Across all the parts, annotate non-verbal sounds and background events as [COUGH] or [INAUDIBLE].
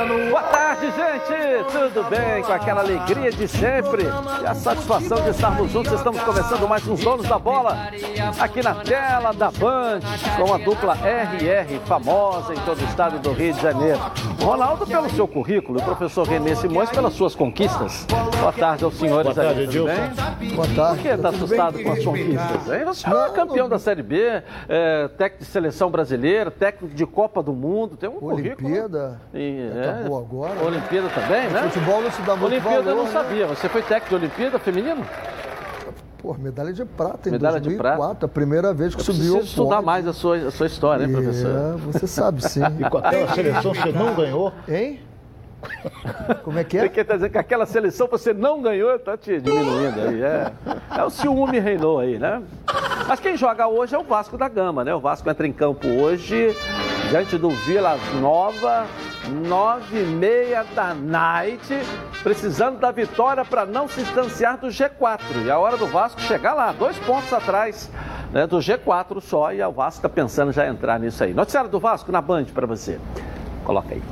Boa tarde, gente! Tudo bem? Com aquela alegria de sempre e a satisfação de estarmos juntos. Estamos começando mais uns Donos da Bola aqui na tela da Band com a dupla RR famosa em todo o estado do Rio de Janeiro. Ronaldo, pelo seu currículo, e o professor Renê Simões pelas suas conquistas. Boa tarde aos senhores Boa tarde, aí, tudo bem? Boa tarde. Por que está assustado com as conquistas? Hein? Você é campeão da Série B, é, técnico de seleção brasileira, técnico de Copa do Mundo, tem um currículo. Olimpíada. Acabou agora. Olimpíada também, né? Futebol não se dá muito Olimpíada eu valor, não né? sabia. Você foi técnico de Olimpíada feminino? Pô, medalha de prata em Medalha de 2004, prata. a primeira vez que Eu subiu preciso ao estudar pódio. mais a sua, a sua história, hein, professor? É, você sabe sim. [LAUGHS] E com aquela seleção você não ganhou? Hein? Como é que Você é? quer dizer que aquela seleção você não ganhou, tá te diminuindo aí. É, é o ciúme reinou aí, né? Mas quem joga hoje é o Vasco da Gama, né? O Vasco entra em campo hoje, diante do Vila Nova, nove e meia da night, precisando da vitória para não se distanciar do G4. E a hora do Vasco chegar lá, dois pontos atrás né, do G4 só, e o Vasco está pensando já entrar nisso aí. Noticiário do Vasco na Band para você. Coloca aí.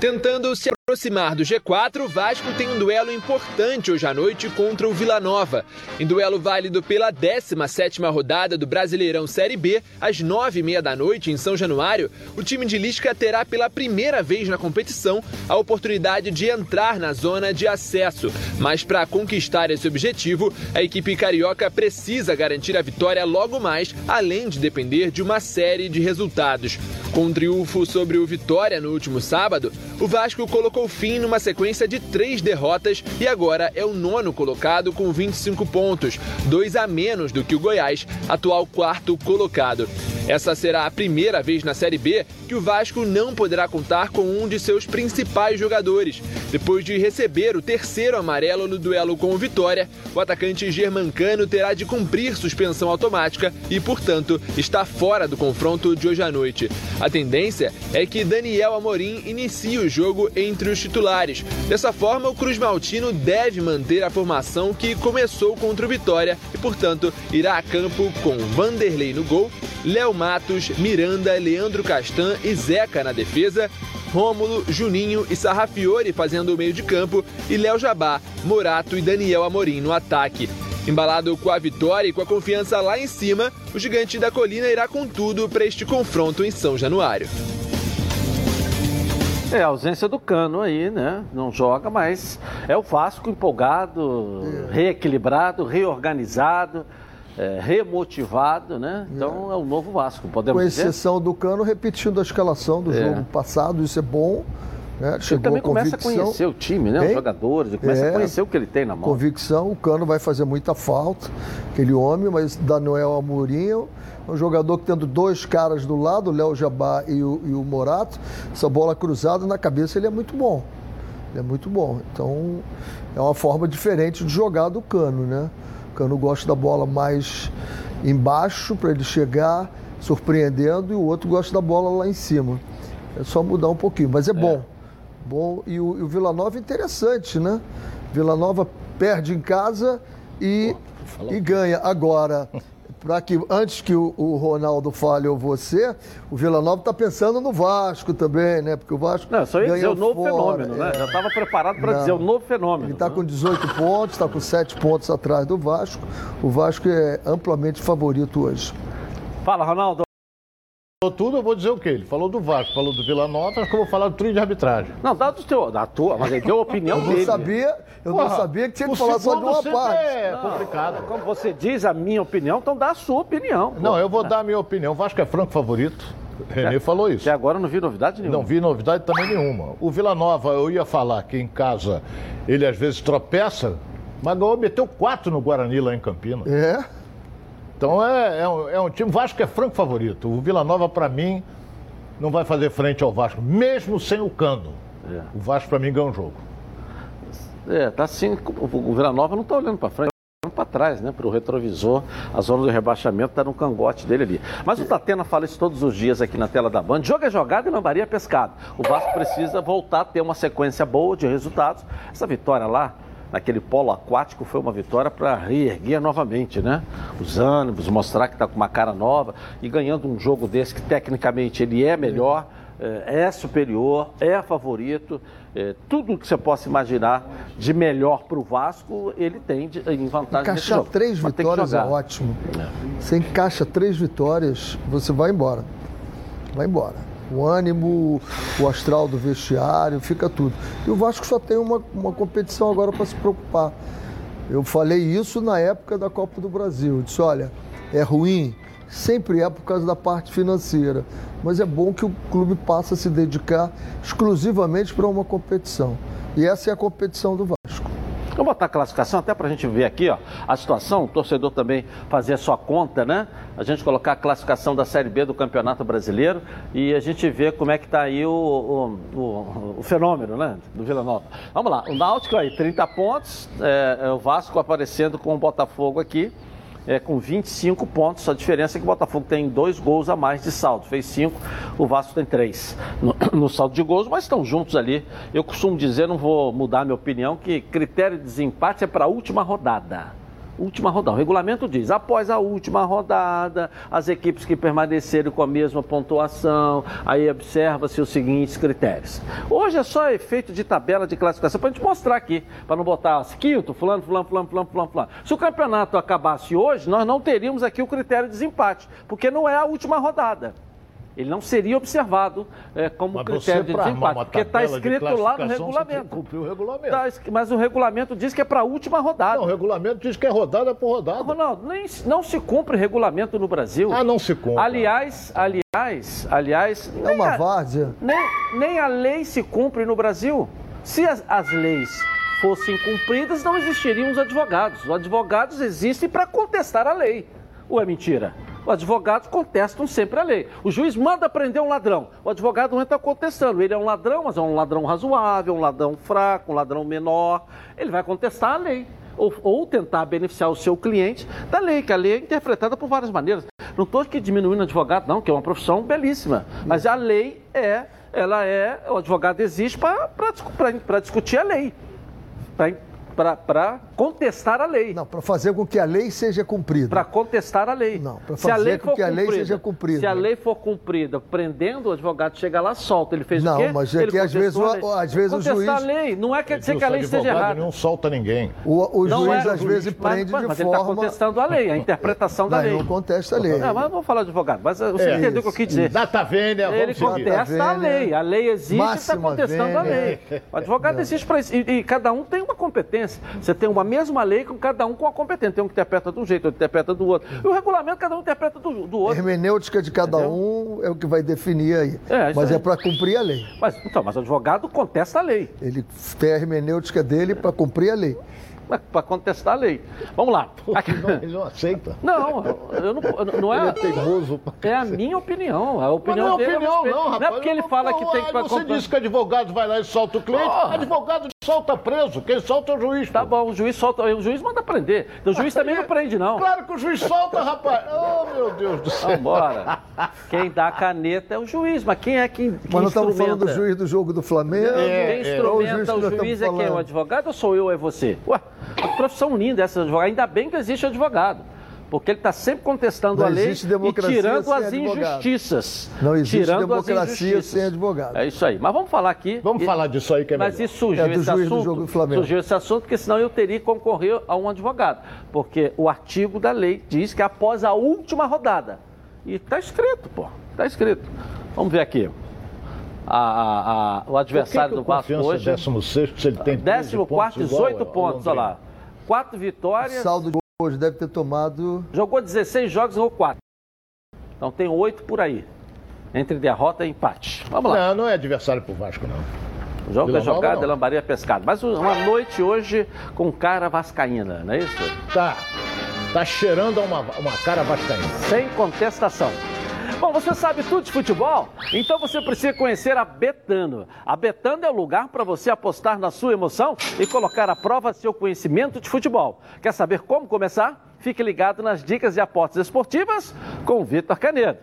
Tentando se aproximar do G4, o Vasco tem um duelo importante hoje à noite contra o Vila Nova. Em duelo válido pela 17ª rodada do Brasileirão Série B, às 9h30 da noite, em São Januário, o time de Lisca terá pela primeira vez na competição a oportunidade de entrar na zona de acesso. Mas para conquistar esse objetivo, a equipe carioca precisa garantir a vitória logo mais, além de depender de uma série de resultados. Com um triunfo sobre o Vitória no último sábado, o Vasco colocou fim numa sequência de três derrotas e agora é o nono colocado com 25 pontos, dois a menos do que o Goiás, atual quarto colocado. Essa será a primeira vez na Série B que o Vasco não poderá contar com um de seus principais jogadores. Depois de receber o terceiro amarelo no duelo com o Vitória, o atacante germancano terá de cumprir suspensão automática e, portanto, está fora do confronto de hoje à noite. A tendência é que Daniel Amorim inicie o jogo entre os titulares. Dessa forma, o Cruz Maltino deve manter a formação que começou contra o Vitória e, portanto, irá a campo com Vanderlei no gol, Léo Matos, Miranda, Leandro Castan e Zeca na defesa, Rômulo, Juninho e Sarrafiore fazendo o meio de campo e Léo Jabá, Morato e Daniel Amorim no ataque. Embalado com a vitória e com a confiança lá em cima, o gigante da colina irá com tudo para este confronto em São Januário. É, a ausência do Cano aí, né? Não joga, mas é o Vasco empolgado, reequilibrado, reorganizado, é, remotivado, né? Então é o novo Vasco, podemos Com dizer. exceção do Cano, repetindo a escalação do É. jogo passado, isso é bom. Ele Chegou também com começa a conhecer o time, né? Os jogadores, ele começa É. a conhecer o que ele tem na mão. Convicção, o Cano vai fazer muita falta, aquele homem, mas Daniel Amorim é um jogador que tendo dois caras do lado, o Léo Jabá e o, e o Morato, essa bola cruzada na cabeça ele é muito bom. Ele é muito bom. Então é uma forma diferente de jogar do Cano, né? O Cano gosta da bola mais embaixo para ele chegar surpreendendo e o outro gosta da bola lá em cima. É só mudar um pouquinho, mas é bom. Bom, e o, e o Vila Nova é interessante, né? Vila Nova perde em casa e, e ganha. Agora, [LAUGHS] para que antes que o, o Ronaldo fale ou você, o Vila Nova está pensando no Vasco também, né? Porque o Vasco Não, só ia dizer o novo fora, fenômeno, né? é. Já estava preparado para dizer o novo fenômeno. Ele está né? com 18 pontos, está com 7 pontos atrás do Vasco. O Vasco é amplamente favorito hoje. Fala, Ronaldo. Falou tudo, eu vou dizer o quê? Ele falou do Vasco, falou do Vila Nova, acho que eu vou falar do trio de arbitragem. Não, dá do teu, da tua, mas ele deu a opinião Eu não dele. sabia, eu não Porra, sabia que tinha que falar só de uma sempre parte. É complicado. Como você diz a minha opinião, então dá a sua opinião. pô. Não, eu vou dar a minha opinião. O Vasco é franco favorito. René falou isso. Até agora eu não vi novidade nenhuma. Não vi novidade também nenhuma. O Vila Nova, eu ia falar que em casa ele às vezes tropeça, mas ganhou, meteu quatro no Guarani lá em Campinas. É, Então é, é, um, é um time, o Vasco é franco favorito. O Vila Nova, para mim, não vai fazer frente ao Vasco, mesmo sem o Cano. É. O Vasco, para mim, ganha um jogo. É, tá assim, o Vila Nova não tá olhando para frente, tá olhando para trás, né? Para o retrovisor, a zona do rebaixamento tá no cangote dele ali. Mas o Tatena fala isso todos os dias aqui na tela da Band. Jogo é jogado e lambaria é pescado. O Vasco precisa voltar a ter uma sequência boa de resultados. Essa vitória lá, naquele polo aquático, foi uma vitória para reerguer novamente, né? Os ânimos, mostrar que está com uma cara nova e ganhando um jogo desse que tecnicamente ele é melhor. é, é superior, é favorito. É, tudo que você possa imaginar de melhor para o Vasco, ele tem de, em vantagem. Encaixar três Mas vitórias é ótimo. É. Você encaixa três vitórias, você vai embora. Vai embora. O ânimo, o astral do vestiário, fica tudo. E o Vasco só tem uma, uma competição agora para se preocupar. Eu falei isso na época da Copa do Brasil. Eu disse: olha, é ruim, sempre é por causa da parte financeira, mas é bom que o clube passe a se dedicar exclusivamente para uma competição. E essa é a competição do Vasco. Vamos botar a classificação até para a gente ver aqui ó, a situação, o torcedor também fazer a sua conta, né? A gente colocar a classificação da Série B do Campeonato Brasileiro e a gente ver como é que está aí o, o, o, o, fenômeno, né? Do Vila Nova. Vamos lá, o Náutico aí, 30 pontos, é, é o Vasco aparecendo com o Botafogo aqui é, com 25 pontos. A diferença é que o Botafogo tem dois gols a mais de saldo. Fez cinco, o Vasco tem três no, [CLEARS THROAT] no saldo de gols, mas estão juntos ali. Eu costumo dizer, não vou mudar minha opinião, que critério de desempate é para a última rodada última rodada. O regulamento diz: após a última rodada, as equipes que permanecerem com a mesma pontuação, aí observa-se os seguintes critérios. Hoje é só efeito de tabela de classificação para a gente mostrar aqui, para não botar quinto, fulano, fulano, fulano, fulano, fulano, fulano. Se o campeonato acabasse hoje, nós não teríamos aqui o critério de desempate, porque não é a última rodada ele não seria observado é, como mas critério de desempate, porque está escrito lá no regulamento. O regulamento. Tá, mas o regulamento diz que é para a última rodada. Não, o regulamento diz que é rodada por rodada. Ronaldo, nem, não se cumpre regulamento no Brasil. Ah, não se cumpre. Aliás, aliás, aliás. É uma várzea. Nem, nem a lei se cumpre no Brasil. Se as, as leis fossem cumpridas, não existiriam os advogados. Os advogados existem para contestar a lei. Ou é mentira? Os advogados contestam sempre a lei. O juiz manda prender um ladrão. O advogado não está contestando. Ele é um ladrão, mas é um ladrão razoável, um ladrão fraco, um ladrão menor. Ele vai contestar a lei. Ou, ou, tentar beneficiar o seu cliente da lei, que a lei é interpretada por várias maneiras. Não estou aqui diminuindo o advogado, não, que é uma profissão belíssima. Mas a lei é, ela é, o advogado existe para discutir a lei, para para contestar a lei. Não, para fazer com que a lei seja cumprida. Para contestar a lei. Não, para fazer com que a lei seja cumprida. Se a lei for cumprida, prendendo o advogado, chega lá, solta. Ele fez não, o quê? Não, mas é ele que às vezes, o, às vezes o juiz... a lei, não é quer dizer que a lei esteja errada. não solta ninguém. O, o juiz é, às vezes prende mas, de mas forma... Mas ele está contestando a lei, a [LAUGHS] interpretação da não, lei. Não contesta a lei. Não, mas vamos falar de advogado. Mas você é, entendeu o que eu quis dizer. Data vênia, Ele contesta a lei. A lei existe e está contestando a lei. O advogado existe para isso. E cada um tem uma competência. Você tem uma mesma lei com cada um com a competência. Tem um que interpreta de um jeito, outro interpreta do outro. E o regulamento, cada um interpreta do, do outro. A hermenêutica de cada Entendeu? um é o que vai definir aí. É, mas é aí. é para cumprir a lei. Mas, então, mas o advogado contesta a lei. Ele tem a hermenêutica dele para cumprir a lei para contestar a lei. Vamos lá. ele não aceita. Não, eu não, não é. Ele é teimoso. É a minha opinião. A opinião mas não é opinião, não, rapaz. Não é porque ele fala que tem que. Você disse que advogado vai lá e solta o cliente. Oh. Advogado solta preso. Quem solta é o juiz. Tá bom, o juiz solta. O juiz manda prender. Então, o juiz também não prende, não. [LAUGHS] Claro que o juiz solta, rapaz. Oh, meu Deus do céu. Vambora. Quem dá a caneta é o juiz, mas quem é quem. Mas não estamos falando do juiz do jogo do Flamengo. É, quem instrumenta é. o juiz, o juiz é quem? O advogado ou sou eu ou é você? Ué, a profissão unida essa advogada. Ainda bem que existe advogado. Porque ele está sempre contestando não a lei e tirando as injustiças. Não existe tirando democracia sem advogado. É isso aí. Mas vamos falar aqui. Vamos e, falar disso aí que é Mas melhor. isso surgiu é esse assunto. jogo do Flamengo. Surgiu esse assunto, porque senão eu teria que concorrer a um advogado. Porque o artigo da lei diz que após a última rodada. E está escrito, pô. Está escrito. Vamos ver aqui. A, a, a, o adversário que que do Vasco hoje. 16 se ele tem 14, 18 pontos, olha lá. Quatro vitórias. Saldo de hoje deve ter tomado. Jogou 16 jogos, errou 4. Então tem 8 por aí. Entre derrota e empate. Vamos lá. Não, não é adversário pro Vasco, não. O jogo é jogado, não. lambaria pescado. Mas uma noite hoje com cara vascaína, não é isso? Tá. Tá cheirando a uma, uma cara vascaína. Sem contestação. Bom, você sabe tudo de futebol? Então você precisa conhecer a Betano. A Betano é o lugar para você apostar na sua emoção e colocar à prova seu conhecimento de futebol. Quer saber como começar? Fique ligado nas dicas de apostas esportivas com o Vitor Canedo.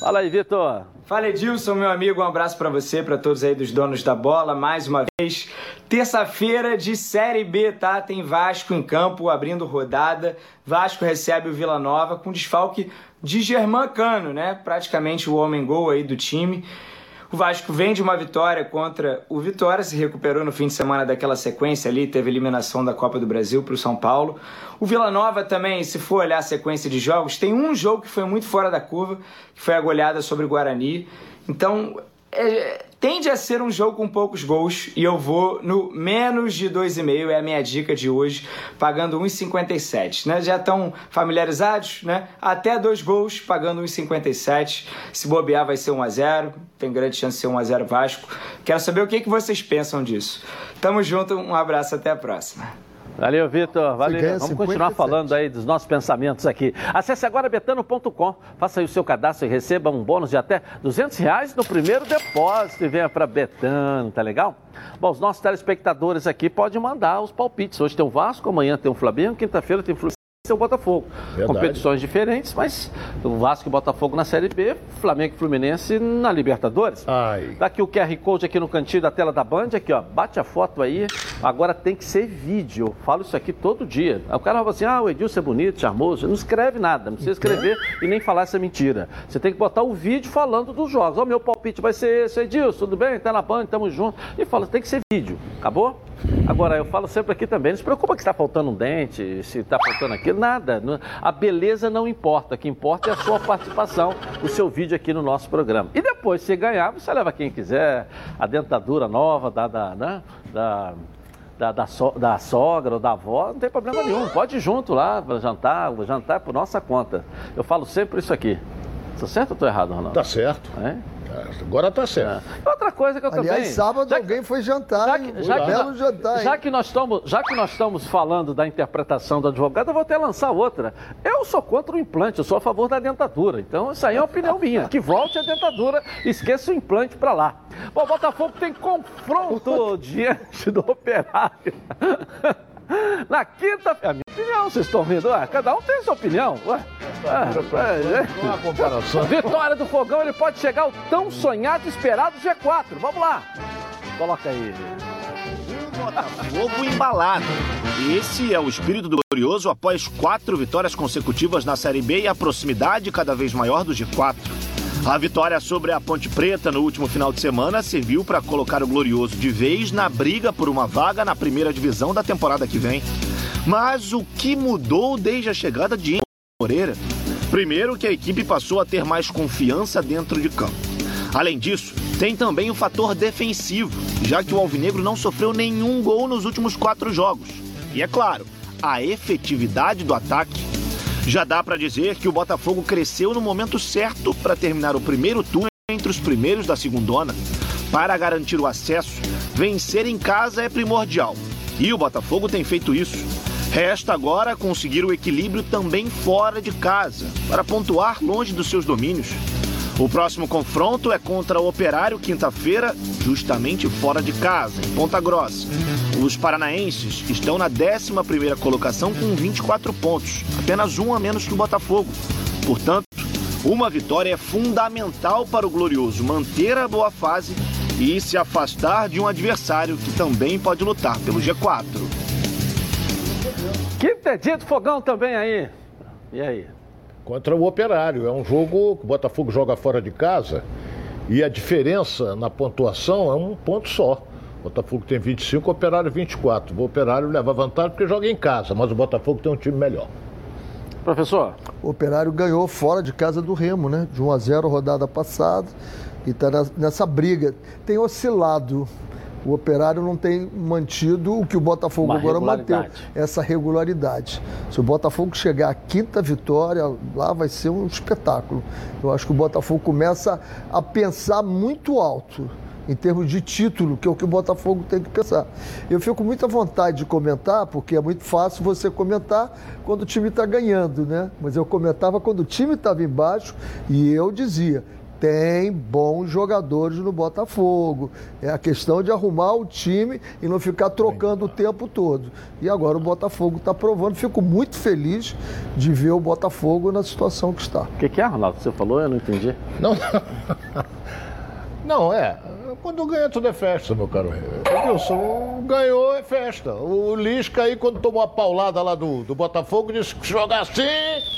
Fala aí, Vitor. Fala Edilson, meu amigo, um abraço para você, para todos aí dos donos da bola, mais uma vez. Terça-feira de Série B, tá? Tem Vasco em campo, abrindo rodada. Vasco recebe o Vila Nova com desfalque de Germán Cano, né? Praticamente o homem gol aí do time. O Vasco vem de uma vitória contra o Vitória, se recuperou no fim de semana daquela sequência ali, teve eliminação da Copa do Brasil para o São Paulo. O Vila Nova também, se for olhar a sequência de jogos, tem um jogo que foi muito fora da curva, que foi a goleada sobre o Guarani. Então, é, tende a ser um jogo com poucos gols e eu vou no menos de 2,5, é a minha dica de hoje, pagando 1,57. Né? Já estão familiarizados? Né? Até dois gols, pagando 1,57. Se bobear, vai ser 1 a 0 tem grande chance de ser 1 a 0 Vasco. Quero saber o que, que vocês pensam disso. Tamo junto, um abraço, até a próxima. Valeu, Vitor. Valeu. Vamos continuar 57. falando aí dos nossos pensamentos aqui. Acesse agora betano.com, faça aí o seu cadastro e receba um bônus de até 200 reais no primeiro depósito e venha para Betano, tá legal? Bom, os nossos telespectadores aqui podem mandar os palpites. Hoje tem o Vasco, amanhã tem o Flamengo, quinta-feira tem o Fluminense ser o Botafogo. Verdade. Competições diferentes, mas o Vasco e Botafogo na Série B, Flamengo e Fluminense na Libertadores. Ai. Tá aqui o QR Code aqui no cantinho da tela da Band, aqui ó, bate a foto aí. Agora tem que ser vídeo. Eu falo isso aqui todo dia. O cara fala assim: "Ah, o Edilson é bonito, charmoso". Não escreve nada, não precisa escrever e nem falar essa mentira. Você tem que botar o vídeo falando dos jogos. Ó, oh, meu palpite vai ser esse, Edilson, tudo bem? Tá na Band, tamo junto. E fala, tem que ser vídeo. Acabou? Agora, eu falo sempre aqui também, não se preocupa que está faltando um dente, se está faltando aquilo, nada. A beleza não importa, o que importa é a sua participação, o seu vídeo aqui no nosso programa. E depois, se ganhar, você leva quem quiser, a dentadura nova da, da, né? da da, da, so, da, sogra ou da avó, não tem problema nenhum. Pode ir junto lá para jantar, jantar é por nossa conta. Eu falo sempre isso aqui. Está certo ou estou errado, Ronaldo? Está certo. É? Agora tá certo. É. Outra coisa que eu Aliás, também. sábado já alguém foi jantar. Já que, já, belo que, jantar, já, que nós estamos, já que nós estamos falando da interpretação do advogado, eu vou até lançar outra. Eu sou contra o implante, eu sou a favor da dentadura. Então, isso aí é uma opinião minha. Que volte a dentadura, esqueça o implante para lá. Bom, o Botafogo tem confronto [LAUGHS] diante do operário. [LAUGHS] [GASPS] Na quinta-feira. minha opinião, vocês estão vendo? Ué, cada um tem sua opinião. Ué. É, é, Uma comparação. [LAUGHS] Vitória do Fogão, ele pode chegar ao tão sonhado e esperado G4. Vamos lá. Coloca aí. Botafogo embalado. Esse é o espírito do Glorioso após quatro vitórias consecutivas na Série B e a proximidade cada vez maior do G4. A vitória sobre a Ponte Preta no último final de semana serviu para colocar o Glorioso de vez na briga por uma vaga na primeira divisão da temporada que vem. Mas o que mudou desde a chegada de Moreira? Primeiro, que a equipe passou a ter mais confiança dentro de campo. Além disso, tem também o fator defensivo, já que o Alvinegro não sofreu nenhum gol nos últimos quatro jogos. E é claro, a efetividade do ataque já dá para dizer que o Botafogo cresceu no momento certo para terminar o primeiro turno entre os primeiros da segundona. Para garantir o acesso, vencer em casa é primordial. E o Botafogo tem feito isso. Resta agora conseguir o equilíbrio também fora de casa, para pontuar longe dos seus domínios. O próximo confronto é contra o Operário quinta-feira, justamente fora de casa, em Ponta Grossa. Os paranaenses estão na 11ª colocação com 24 pontos, apenas um a menos que o Botafogo. Portanto, uma vitória é fundamental para o Glorioso manter a boa fase e se afastar de um adversário que também pode lutar pelo G4. Quinta dia do fogão também aí. E aí? Contra o Operário. É um jogo que o Botafogo joga fora de casa e a diferença na pontuação é um ponto só. O Botafogo tem 25, o Operário 24. O Operário leva vantagem porque joga em casa, mas o Botafogo tem um time melhor. Professor? O Operário ganhou fora de casa do Remo, né? De 1 a 0 rodada passada e está nessa briga. Tem oscilado o Operário não tem mantido o que o Botafogo Uma agora manteve, essa regularidade. Se o Botafogo chegar à quinta vitória, lá vai ser um espetáculo. Eu acho que o Botafogo começa a pensar muito alto em termos de título, que é o que o Botafogo tem que pensar. Eu fico com muita vontade de comentar, porque é muito fácil você comentar quando o time está ganhando, né? Mas eu comentava quando o time estava embaixo e eu dizia: tem bons jogadores no Botafogo. É a questão de arrumar o time e não ficar trocando o tempo todo. E agora o Botafogo está provando. Fico muito feliz de ver o Botafogo na situação que está. O que, que é, Ronaldo? Você falou? Eu não entendi. Não. Não, [LAUGHS] é. Quando ganha tudo é festa, meu caro. Edilson, ganhou é festa. O Lisca aí, quando tomou a paulada lá do, do Botafogo, disse que jogar assim,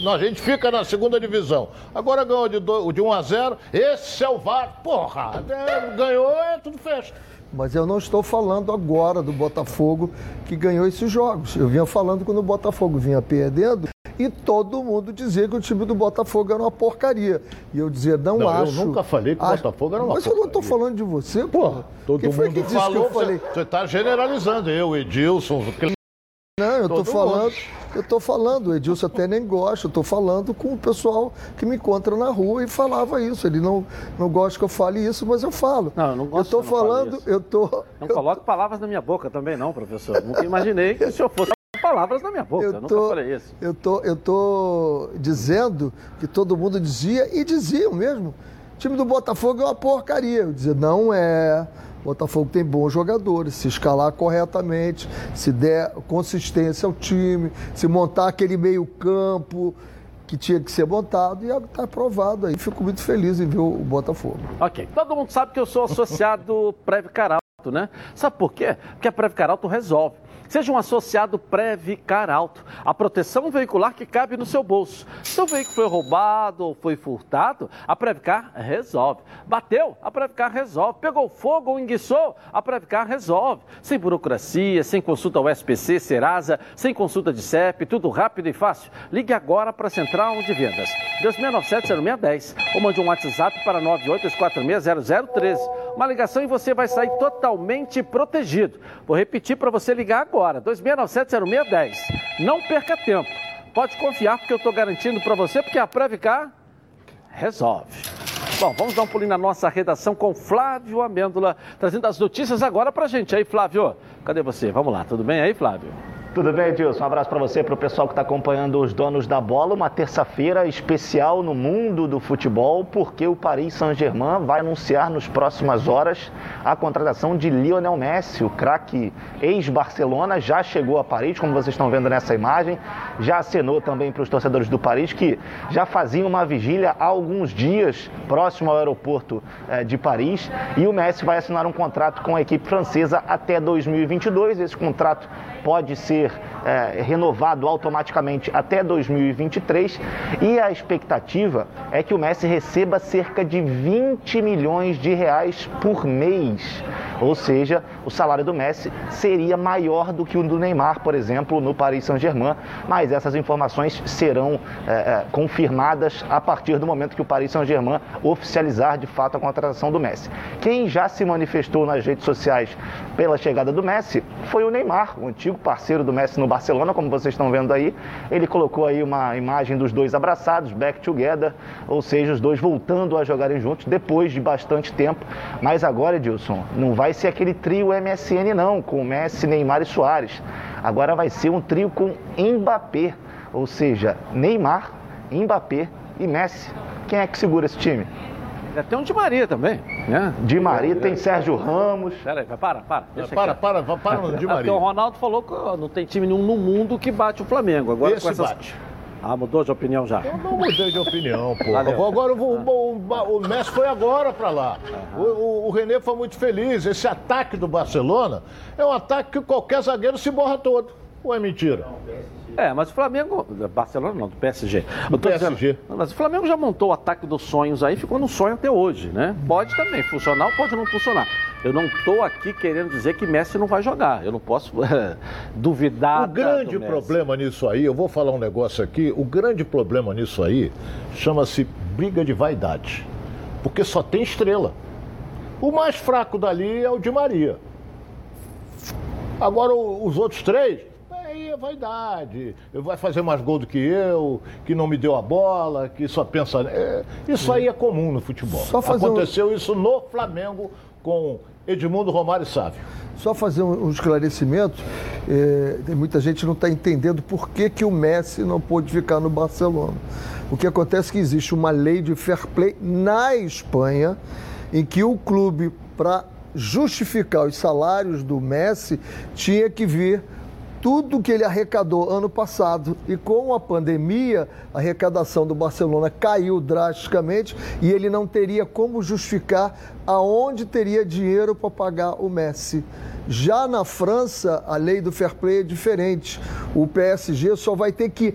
não, a gente fica na segunda divisão. Agora ganhou de, do, de 1 a 0 esse é o VAR. Porra, é, ganhou é tudo festa. Mas eu não estou falando agora do Botafogo que ganhou esses jogos. Eu vinha falando quando o Botafogo vinha perdendo e todo mundo dizia que o time do Botafogo era uma porcaria. E eu dizia, não, Não, eu acho. nunca falei que o acho- Botafogo era uma Mas eu não estou porcaria. falando de você, porra. Todo Quem foi mundo que disse falou, que eu falei? Você está generalizando. Eu, Edilson, Não, eu estou falando, mundo. eu tô falando, o Edilson até nem gosta, eu estou falando com o pessoal que me encontra na rua e falava isso. Ele não, não gosta que eu fale isso, mas eu falo. Não, eu não gosto Eu fale falando, isso. eu tô. Não eu coloque palavras na minha boca também, não, professor. Nunca imaginei que o senhor fosse palavras na minha boca. Eu, Eu nunca tô, falei isso. eu, tô, eu tô dizendo que todo mundo dizia, e diziam mesmo, o time do Botafogo é uma porcaria. Eu dizia, não é. Botafogo tem bons jogadores, se escalar corretamente, se der consistência ao time, se montar aquele meio-campo que tinha que ser montado, e está aprovado aí. Fico muito feliz em ver o Botafogo. Ok. Todo mundo sabe que eu sou associado Preve Caralto, né? Sabe por quê? Porque a Preve Caralto resolve. Seja um associado Preve Caralto, a proteção veicular que cabe no seu bolso. Seu veículo foi roubado ou foi furtado, a Previcar resolve. Bateu, a Previcar resolve. Pegou fogo ou enguiçou, a Previcar resolve. Sem burocracia, sem consulta ao SPC, Serasa, sem consulta de CEP, tudo rápido e fácil. Ligue agora para a Central de Vendas. 2697-0610 ou mande um WhatsApp para 982460013. Uma ligação e você vai sair totalmente protegido. Vou repetir para você ligar agora, 2697-0610. Não perca tempo. Pode confiar porque eu estou garantindo para você, porque a Previcar resolve. Bom, vamos dar um pulinho na nossa redação com Flávio Amêndola, trazendo as notícias agora pra gente. Aí, Flávio, cadê você? Vamos lá, tudo bem aí, Flávio? Tudo bem, Edilson? Um abraço para você, para o pessoal que está acompanhando os donos da bola. Uma terça-feira especial no mundo do futebol, porque o Paris Saint-Germain vai anunciar nos próximas horas a contratação de Lionel Messi, o craque ex-Barcelona, já chegou a Paris, como vocês estão vendo nessa imagem, já acenou também para os torcedores do Paris, que já faziam uma vigília há alguns dias próximo ao aeroporto eh, de Paris, e o Messi vai assinar um contrato com a equipe francesa até 2022. Esse contrato pode ser é, renovado automaticamente até 2023 e a expectativa é que o Messi receba cerca de 20 milhões de reais por mês. Ou seja, o salário do Messi seria maior do que o do Neymar, por exemplo, no Paris Saint-Germain, mas essas informações serão é, é, confirmadas a partir do momento que o Paris Saint-Germain oficializar de fato a contratação do Messi. Quem já se manifestou nas redes sociais pela chegada do Messi foi o Neymar, o antigo parceiro do Messi no Barcelona, como vocês estão vendo aí. Ele colocou aí uma imagem dos dois abraçados, back together, ou seja, os dois voltando a jogarem juntos depois de bastante tempo. Mas agora, Edilson, não vai ser aquele trio MSN não, com Messi, Neymar e Soares. Agora vai ser um trio com Mbappé, ou seja, Neymar, Mbappé e Messi. Quem é que segura esse time? Tem um de Maria também, né? Di Maria, tem Sérgio Ramos. Pera aí, vai, para, para. Deixa Para, quieto. para, para, para no Di Ah, [LAUGHS] Porque o Maria. Ronaldo falou que não tem time nenhum no mundo que bate o Flamengo. Agora Esse com essas... bate. Ah, mudou de opinião já. Eu não mudei de opinião, pô. Valeu. Agora eu vou- o, o, o Messi foi agora pra lá. O, o, o René foi muito feliz. Esse ataque do Barcelona é um ataque que qualquer zagueiro se borra todo. Ou é mentira? É, mas o Flamengo. Barcelona não, do PSG. Tô PSG. dizendo, mas o Flamengo já montou o ataque dos sonhos aí, ficou no sonho até hoje, né? Pode também funcionar ou pode não funcionar. Eu não estou aqui querendo dizer que Messi não vai jogar. Eu não posso [LAUGHS] duvidar. O grande do problema nisso aí, eu vou falar um negócio aqui, o grande problema nisso aí chama-se briga de vaidade. Porque só tem estrela. O mais fraco dali é o de Maria. Agora os outros três, aí é vaidade. Vai fazer mais gol do que eu, que não me deu a bola, que só pensa. é, isso aí é comum no futebol. Só fazer um- Aconteceu isso no Flamengo com Edmundo Romário Sávio. Só fazer um, esclarecimento, é, tem muita gente não está entendendo por que, que o Messi não pôde ficar no Barcelona. O que acontece é que existe uma lei de fair play na Espanha, em que o clube, para justificar os salários do Messi, tinha que vir tudo que ele arrecadou ano passado. E com a pandemia, a arrecadação do Barcelona caiu drasticamente e ele não teria como justificar aonde teria dinheiro para pagar o Messi. Já na França, a lei do fair play é diferente. O PSG só vai ter que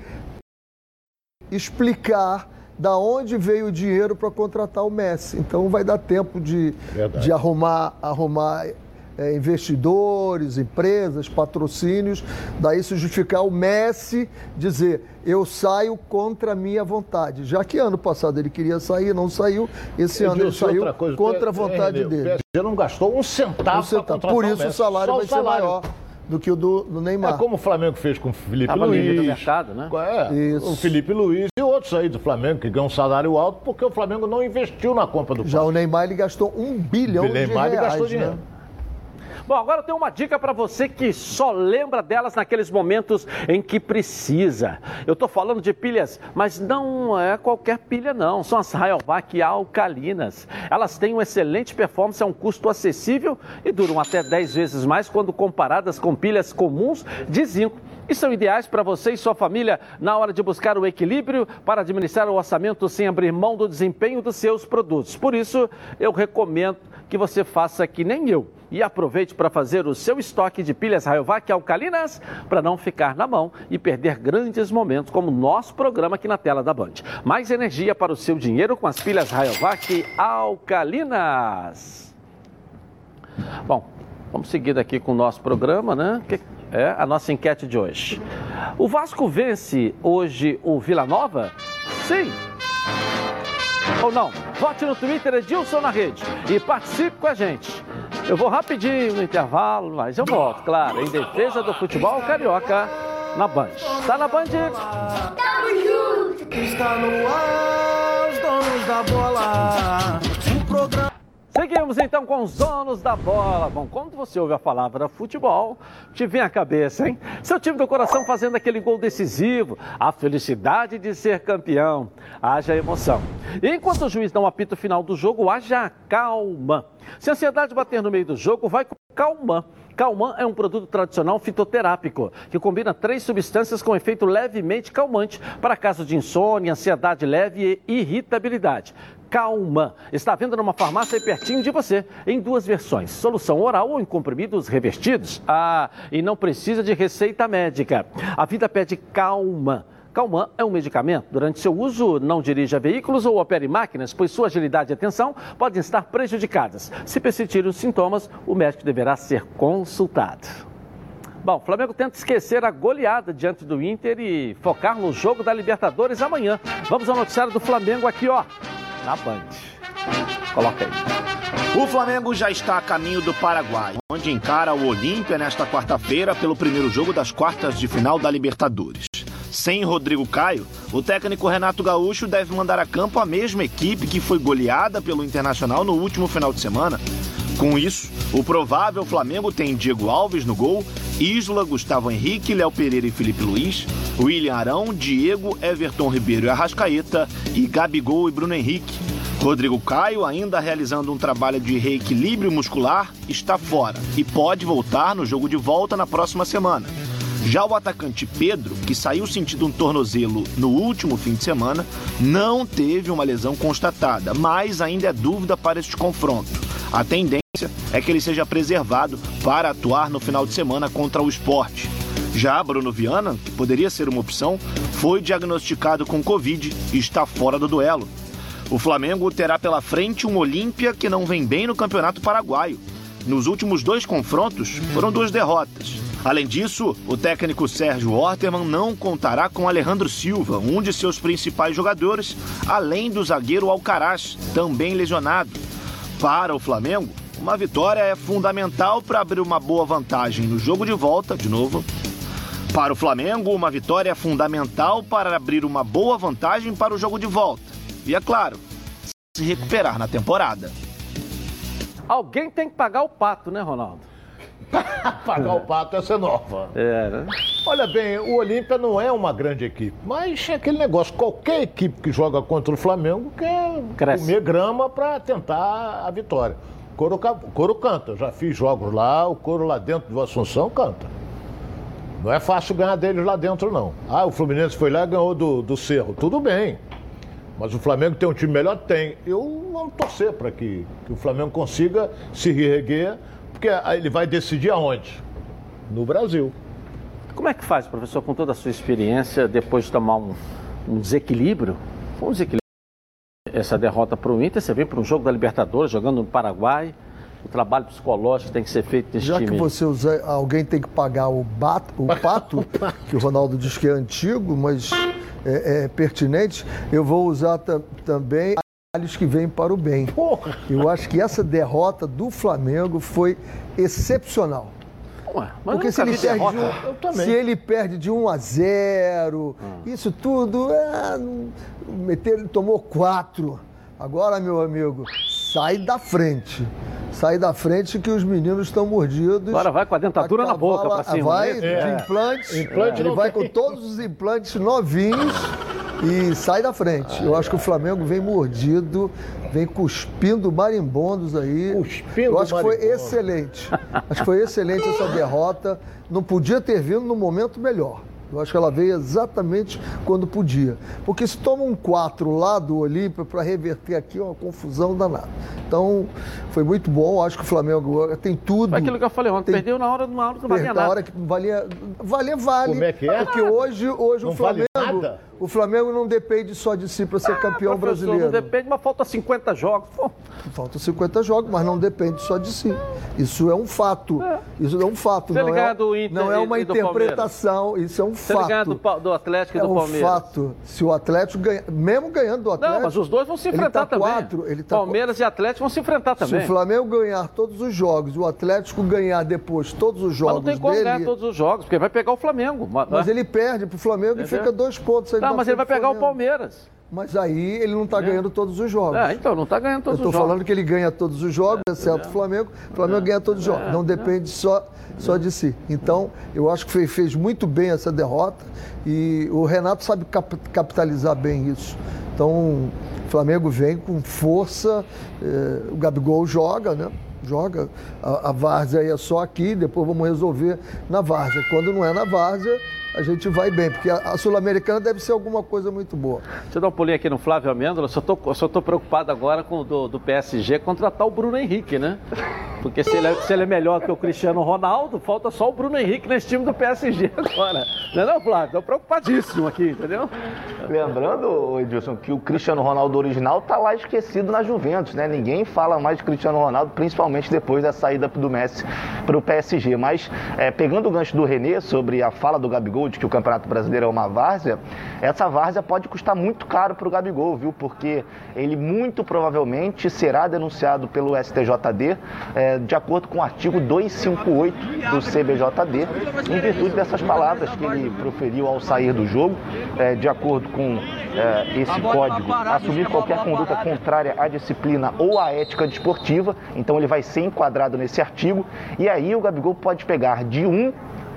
explicar da onde veio o dinheiro para contratar o Messi. Então vai dar tempo de, de arrumar, arrumar é, investidores, empresas, patrocínios, daí se justificar o Messi dizer eu saio contra a minha vontade. Já que ano passado ele queria sair, não saiu, esse ano ele saiu coisa, contra a vontade é, dele. O PSG não gastou um centavo, um centavo. Por isso o, o salário Só vai o salário. ser maior do que o do, do, Neymar. É como o Flamengo fez com o Felipe Tava Luiz. No mercado, né? É, Isso. o Felipe Luiz e outros aí do Flamengo que ganham um salário alto porque o Flamengo não investiu na compra do Já o Neymar ele gastou um bilhão o de Neymar, reais. Ele gastou né? Bom, agora eu tenho uma dica para você que só lembra delas naqueles momentos em que precisa. Eu estou falando de pilhas, mas não é qualquer pilha não, são as Rayovac alcalinas. Elas têm uma excelente performance a um custo acessível e duram até 10 vezes mais quando comparadas com pilhas comuns de zinco e são ideais para você e sua família na hora de buscar o equilíbrio para administrar o orçamento sem abrir mão do desempenho dos seus produtos. Por isso, eu recomendo que você faça que nem eu e aproveite para fazer o seu estoque de pilhas Rayovac alcalinas para não ficar na mão e perder grandes momentos como o nosso programa aqui na tela da Band. Mais energia para o seu dinheiro com as pilhas Rayovac alcalinas. Bom, vamos seguir aqui com o nosso programa, né? Que é a nossa enquete de hoje. O Vasco vence hoje o Vila Nova? Sim ou não? Vote no Twitter Edilson na rede e participe com a gente. Eu vou rapidinho no intervalo, mas eu volto, claro, em defesa do futebol carioca na Band. Está na Band? Tamo junto! Está no ar, os donos da bola. Seguimos então com os donos da bola. Bom, quando você ouve a palavra futebol, te vem à cabeça, hein? Seu time do coração fazendo aquele gol decisivo, a felicidade de ser campeão, haja emoção. E enquanto o juiz não apita o final do jogo, haja calma. Se a ansiedade bater no meio do jogo, vai com calma. Calman é um produto tradicional fitoterápico que combina três substâncias com efeito levemente calmante para casos de insônia, ansiedade leve e irritabilidade. Calma. Está vendo numa farmácia pertinho de você, em duas versões: solução oral ou em comprimidos revestidos. Ah, e não precisa de receita médica. A vida pede calma. Calman é um medicamento. Durante seu uso, não dirija veículos ou opere máquinas, pois sua agilidade e atenção podem estar prejudicadas. Se persistirem os sintomas, o médico deverá ser consultado. Bom, o Flamengo tenta esquecer a goleada diante do Inter e focar no jogo da Libertadores amanhã. Vamos ao noticiário do Flamengo aqui, ó na Band. Coloca aí. O Flamengo já está a caminho do Paraguai, onde encara o Olímpia nesta quarta-feira pelo primeiro jogo das quartas de final da Libertadores. Sem Rodrigo Caio, o técnico Renato Gaúcho deve mandar a campo a mesma equipe que foi goleada pelo Internacional no último final de semana. Com isso, o provável Flamengo tem Diego Alves no gol, Isla, Gustavo Henrique, Léo Pereira e Felipe Luiz, William Arão, Diego, Everton Ribeiro e Arrascaeta e Gabigol e Bruno Henrique. Rodrigo Caio, ainda realizando um trabalho de reequilíbrio muscular, está fora e pode voltar no jogo de volta na próxima semana. Já o atacante Pedro, que saiu sentindo um tornozelo no último fim de semana, não teve uma lesão constatada, mas ainda é dúvida para este confronto. A tendência é que ele seja preservado para atuar no final de semana contra o esporte. Já Bruno Viana, que poderia ser uma opção, foi diagnosticado com Covid e está fora do duelo. O Flamengo terá pela frente um Olímpia que não vem bem no Campeonato Paraguaio. Nos últimos dois confrontos, foram duas derrotas. Além disso, o técnico Sérgio Orterman não contará com Alejandro Silva, um de seus principais jogadores, além do zagueiro Alcaraz, também lesionado. Para o Flamengo, uma vitória é fundamental para abrir uma boa vantagem no jogo de volta, de novo. Para o Flamengo, uma vitória é fundamental para abrir uma boa vantagem para o jogo de volta. E é claro, se recuperar na temporada. Alguém tem que pagar o pato, né, Ronaldo? [LAUGHS] pagar o pato, essa é nova. É, né? Olha bem, o Olímpia não é uma grande equipe, mas é aquele negócio, qualquer equipe que joga contra o Flamengo quer Cresce. comer grama para tentar a vitória. O coro, coro canta, eu já fiz jogos lá, o coro lá dentro do Assunção canta. Não é fácil ganhar deles lá dentro, não. Ah, o Fluminense foi lá e ganhou do, do Cerro. Tudo bem. Mas o Flamengo tem um time melhor? Tem. Eu vamos torcer para que, que o Flamengo consiga se reerguer, porque aí ele vai decidir aonde? No Brasil. Como é que faz, professor, com toda a sua experiência, depois de tomar um, um desequilíbrio? Um desequilíbrio. Essa derrota para o Inter, você vem para um jogo da Libertadores, jogando no Paraguai. O trabalho psicológico tem que ser feito nesse Já time. que você usa, alguém tem que pagar o, bato, o [LAUGHS] pato, que o Ronaldo diz que é antigo, mas é, é pertinente, eu vou usar ta- também trabalhos que vêm para o bem. Eu acho que essa derrota do Flamengo foi excepcional. Ué, mas Porque se ele, perde de derrota. um, também. se ele perde de 1 a 0, isso tudo, é, meter, ele tomou 4. Agora, meu amigo, sai da frente. Sai da frente que os meninos estão mordidos. Agora vai com a dentadura na boca pra cima, Vai né? de É. implantes. Implante ele não vai com todos os implantes novinhos e sai da frente. Eu acho que o Flamengo vem mordido, vem cuspindo marimbondos aí. Cuspindo Eu acho que foi excelente. Acho que foi excelente essa derrota. Não podia ter vindo no momento melhor. Eu acho que ela veio exatamente quando podia. Porque se toma um 4 lá do Olímpia para reverter aqui, é uma confusão danada. Então, foi muito bom. Acho que o Flamengo agora tem tudo. Foi aquilo que eu falei ontem, Tem- perdeu na hora, numa hora que não valia Na nada. hora que valia. Valia, vale. Como é que é? Porque hoje, hoje Não o vale Flamengo. nada? o Flamengo não depende só de si para ser campeão Ah, Professor, brasileiro. Não depende, mas falta 50 jogos. Pô, Faltam 50 jogos, mas não depende só de si. Isso é um fato. Isso é um fato. Se não é, Inter não é e- uma e interpretação. Isso é um se ele fato. ganhar do, do Atlético e é do um Palmeiras. fato. Se o Atlético ganhar, mesmo ganhando do Atlético. Não, mas os dois vão se enfrentar tá também. quatro, ele tá Palmeiras e Atlético vão se enfrentar Se também. o Flamengo ganhar todos os jogos, o Atlético ganhar depois todos os Mas jogos não tem como dele, ganhar todos os jogos, porque vai pegar o Flamengo. Mas, mas ele perde pro Flamengo e Entendeu? fica dois pontos Não, mas ele vai pegar o Flamengo. Palmeiras. Mas aí ele não está ganhando todos os jogos. É, então, não está ganhando Eu todos estou os jogos. falando que ele ganha todos os jogos, exceto o Flamengo. O Flamengo ganha todos os jogos. Não depende só, só de si. Então, eu acho que fez, muito bem essa derrota e o Renato sabe cap- capitalizar bem isso. Então, o Flamengo vem com força, eh, o Gabigol joga, né? Joga. A, a várzea aí é só aqui, depois vamos resolver na várzea. Quando não é na várzea, a gente vai bem, porque a, Sul-Americana deve ser alguma coisa muito boa. Deixa eu dar um pulinho aqui no Flávio Amêndola. Só tô, eu só tô preocupado agora com o do, do PSG contratar o Bruno Henrique, né? Porque se ele, é, se ele é melhor que o Cristiano Ronaldo, falta só o Bruno Henrique nesse time do PSG agora. Não é não, Flávio? Tô preocupadíssimo aqui, entendeu? Lembrando, Edilson, que o Cristiano Ronaldo original tá lá esquecido na Juventus, né? Ninguém fala mais de Cristiano Ronaldo, principalmente depois da saída do Messi para o PSG. Mas, é, pegando o gancho do Renê sobre a fala do Gabigol de que o Campeonato Brasileiro é uma várzea, essa várzea pode custar muito caro para o Gabigol, viu? Porque ele muito provavelmente será denunciado pelo STJD, é, de acordo com o artigo 258 do CBJD, em virtude dessas palavras que ele proferiu ao sair do jogo, é, de acordo com é, esse código, assumir qualquer conduta contrária à disciplina ou à ética desportiva, então ele vai ser enquadrado nesse artigo, e aí o Gabigol pode pegar de um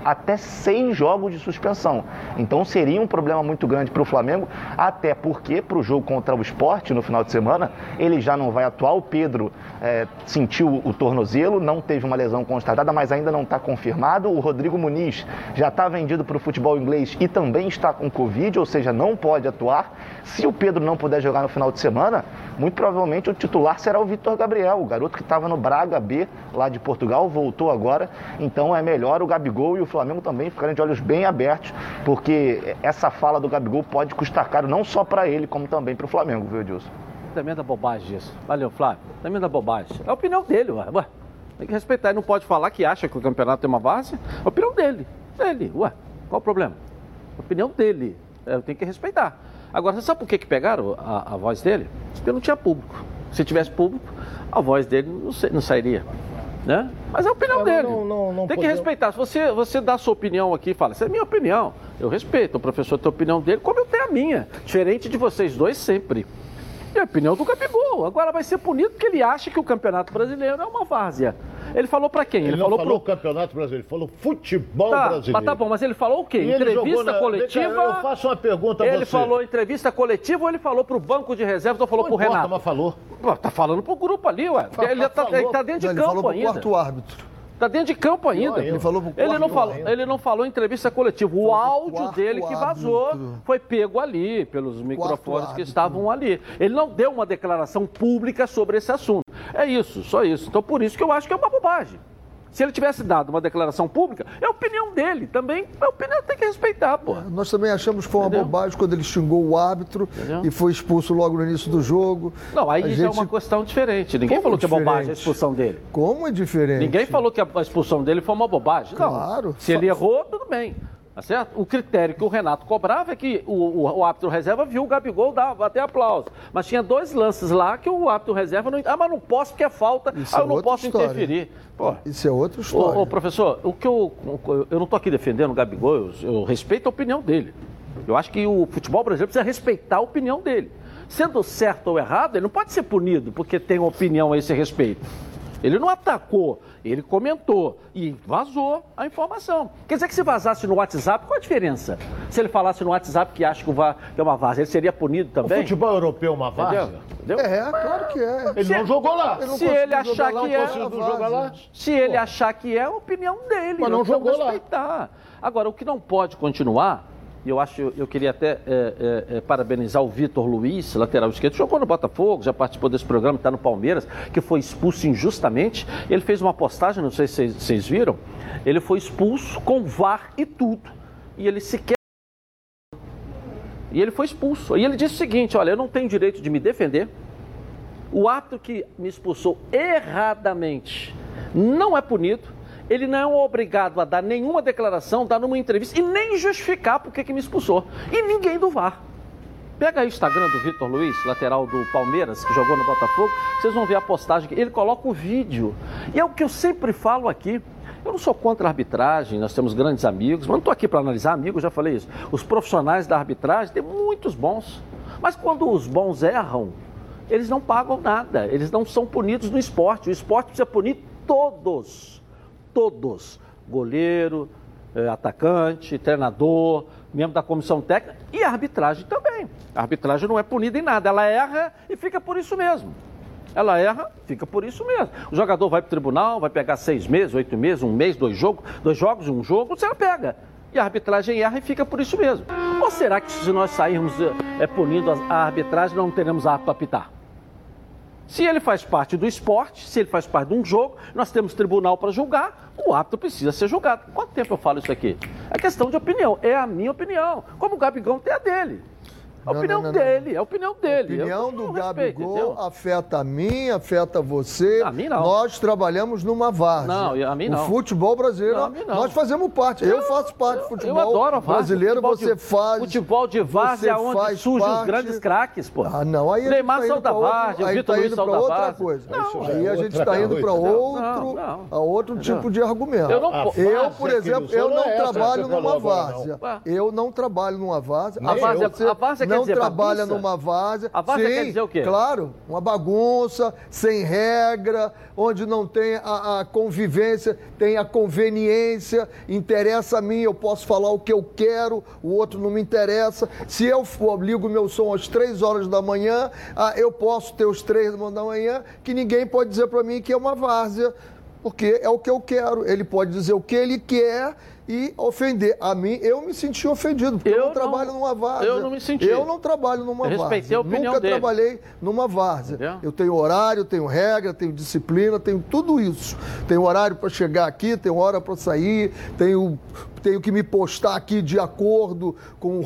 até seis jogos de suspensão. Então seria um problema muito grande para o Flamengo, até porque para o jogo contra o esporte no final de semana, ele já não vai atuar. O Pedro é, sentiu o tornozelo, não teve uma lesão constatada, mas ainda não está confirmado. O Rodrigo Muniz já está vendido para o futebol inglês e também está com Covid, ou seja, não pode atuar. Se o Pedro não puder jogar no final de semana, muito provavelmente o titular será o Vitor Gabriel, o garoto que estava no Braga B, lá de Portugal, voltou agora. Então é melhor o Gabigol e o Flamengo também ficarem de olhos bem abertos, porque essa fala do Gabigol pode custar caro não só para ele, como também para o Flamengo, viu, Edilson? Tremenda bobagem isso. Valeu, Flávio. Tremenda bobagem. É a opinião dele, ué. ué. Tem que respeitar. Ele não pode falar que acha que o campeonato tem uma várzea. É a opinião dele. Dele. Ué, qual o problema? A opinião dele. É, eu tenho que respeitar. Agora, você sabe por que, que pegaram a, a voz dele? Porque não tinha público. Se tivesse público, a voz dele não, não sairia. Né? Mas é a opinião É, dele. não- não- não tem que respeitar. Se você, você dá a sua opinião aqui e fala, essa é a minha opinião, eu respeito. O professor tem a opinião dele, como eu tenho a minha. Diferente de vocês dois sempre. E a opinião do Gabigol. Agora vai ser punido porque ele acha que o Campeonato Brasileiro é uma várzea. Ele falou pra quem? Ele, Ele, não falou, falou o Campeonato Brasileiro, ele falou futebol Tá, brasileiro. mas tá bom, mas ele falou o quê? E ele Entrevista na- coletiva. Eu faço uma pergunta a Ele você. falou entrevista coletiva ou ele falou pro banco de reservas ou falou Não pro importa, Renato? mas falou. Pô, tá falando pro grupo ali, ué. Ele tá, falou. ele tá dentro de ele campo falou para o ainda. quarto árbitro. Tá dentro de campo ainda. Ele falou pro ele não falou, ainda. ele não falou em entrevista coletiva. O áudio dele que vazou árbitro. foi pego ali pelos microfones que árbitro. estavam ali. Ele não deu uma declaração pública sobre esse assunto. É isso, só isso. Então por isso que eu acho que é uma bobagem. Se ele tivesse dado uma declaração pública, é a opinião dele. Também a opinião tem que respeitar, pô. Nós também achamos que foi uma Entendeu? bobagem quando ele xingou o árbitro Entendeu? e foi expulso logo no início do jogo. Não, aí A já é gente- uma questão diferente. Ninguém Como falou que é bobagem a diferente? expulsão dele. Como é diferente? Ninguém falou que a expulsão dele foi uma bobagem. Não. Claro. Se ele errou, tudo bem. Tá certo? O critério que o Renato cobrava é que o, o, o árbitro reserva viu o Gabigol, dava até aplauso. Mas tinha dois lances lá que o árbitro reserva não. Ah, mas não posso porque é falta. Isso ah, é eu não outra posso história. interferir. Pô. Isso é outra história. Ô, ô, professor, o que eu, eu não estou aqui defendendo o Gabigol, eu, eu respeito a opinião dele. Eu acho que o futebol brasileiro precisa respeitar a opinião dele. Sendo certo ou errado, ele não pode ser punido porque tem uma opinião a esse respeito. Ele não atacou, ele comentou e vazou a informação. Quer dizer que se vazasse no WhatsApp, qual a diferença? Se ele falasse no WhatsApp que acha que o é uma vaza, ele seria punido O também? futebol europeu é uma várzea? Entendeu? Entendeu? É, claro que é. Ele não jogou lá. Ele não Se ele achar jogar lá, que é- lá? Se ele achar que é, a opinião dele. Mas não jogou lá. respeitar. Agora, o que não pode continuar, e eu acho, eu queria até é, é, parabenizar o Vitor Luiz, lateral esquerdo, jogou no Botafogo, já participou desse programa, está no Palmeiras, que foi expulso injustamente. Ele fez uma postagem, não sei se vocês viram, ele foi expulso com VAR e tudo. E ele sequer e ele foi expulso. E ele disse o seguinte: olha, eu não tenho direito de me defender. O ato que me expulsou erradamente não é punido. Ele não é obrigado a dar nenhuma declaração, dar numa entrevista e nem justificar por que me expulsou. E ninguém do VAR. Pega aí o Instagram do Vitor Luiz, lateral do Palmeiras, que jogou no Botafogo, vocês vão ver a postagem. Ele coloca o vídeo. E é o que eu sempre falo aqui. Eu não sou contra a arbitragem, nós temos grandes amigos, mas não estou aqui para analisar amigos, já falei isso. Os profissionais da arbitragem têm muitos bons. Mas quando os bons erram, eles não pagam nada, eles não são punidos no esporte. O esporte precisa punir todos. Todos. Goleiro, eh, atacante, treinador, membro da comissão técnica e a arbitragem também. A arbitragem não é punida em nada, ela erra e fica por isso mesmo. Ela erra, fica por isso mesmo. O jogador vai para o tribunal, vai pegar seis meses, oito meses, um mês, dois jogos, dois jogos, um jogo, você pega. E a arbitragem erra e fica por isso mesmo. Ou será que se nós sairmos é, punindo a, a arbitragem, não teremos árbitro para apitar? Se ele faz parte do esporte, se ele faz parte de um jogo, nós temos tribunal para julgar, o árbitro precisa ser julgado. Quanto tempo eu falo isso aqui? É questão de opinião, é a minha opinião. Como o Gabigol tem a dele. A Não, opinião não, não, dele, é a opinião A dele. opinião Eu do respeito, Gabigol entendeu? afeta a mim, afeta você. A mim não. Nós trabalhamos numa várzea. Não, a mim não. O futebol brasileiro, Não, nós fazemos parte. Eu faço parte do futebol Eu adoro a várzea. brasileiro, Futebol você de- faz. Futebol de várzea é onde surgem os grandes craques, pô. Ah, não, aí a gente Neymar tá indo saiu da várzea, o Vitor tá Luiz saiu da outra coisa. Não, aí a é gente está indo para outro, a outro tipo de argumento. Eu Eu, por exemplo, eu não é trabalho numa várzea. Eu não trabalho numa várzea. A várzea- não dizer trabalha bagunça? numa várzea. A várzea Sim, quer dizer o quê? Claro, uma bagunça, sem regra, onde não tem a, a convivência, tem a conveniência. Interessa a mim, eu posso falar o que eu quero, o outro não me interessa. Se eu for, ligo meu som às três horas da manhã, ah, eu posso ter os três da manhã, que ninguém pode dizer para mim que é uma várzea porque é o que eu quero. Ele pode dizer o que ele quer e ofender. A mim, eu me senti ofendido, porque eu, Eu não não- trabalho numa várzea. eu não me senti. Eu não trabalho numa Eu respeitei várzea. a opinião Nunca dele. trabalhei numa várzea. Entendeu? Eu tenho horário, tenho regra, tenho disciplina, tenho tudo isso. Tenho horário para chegar aqui, tenho hora para sair, tenho, tenho que me postar aqui de acordo com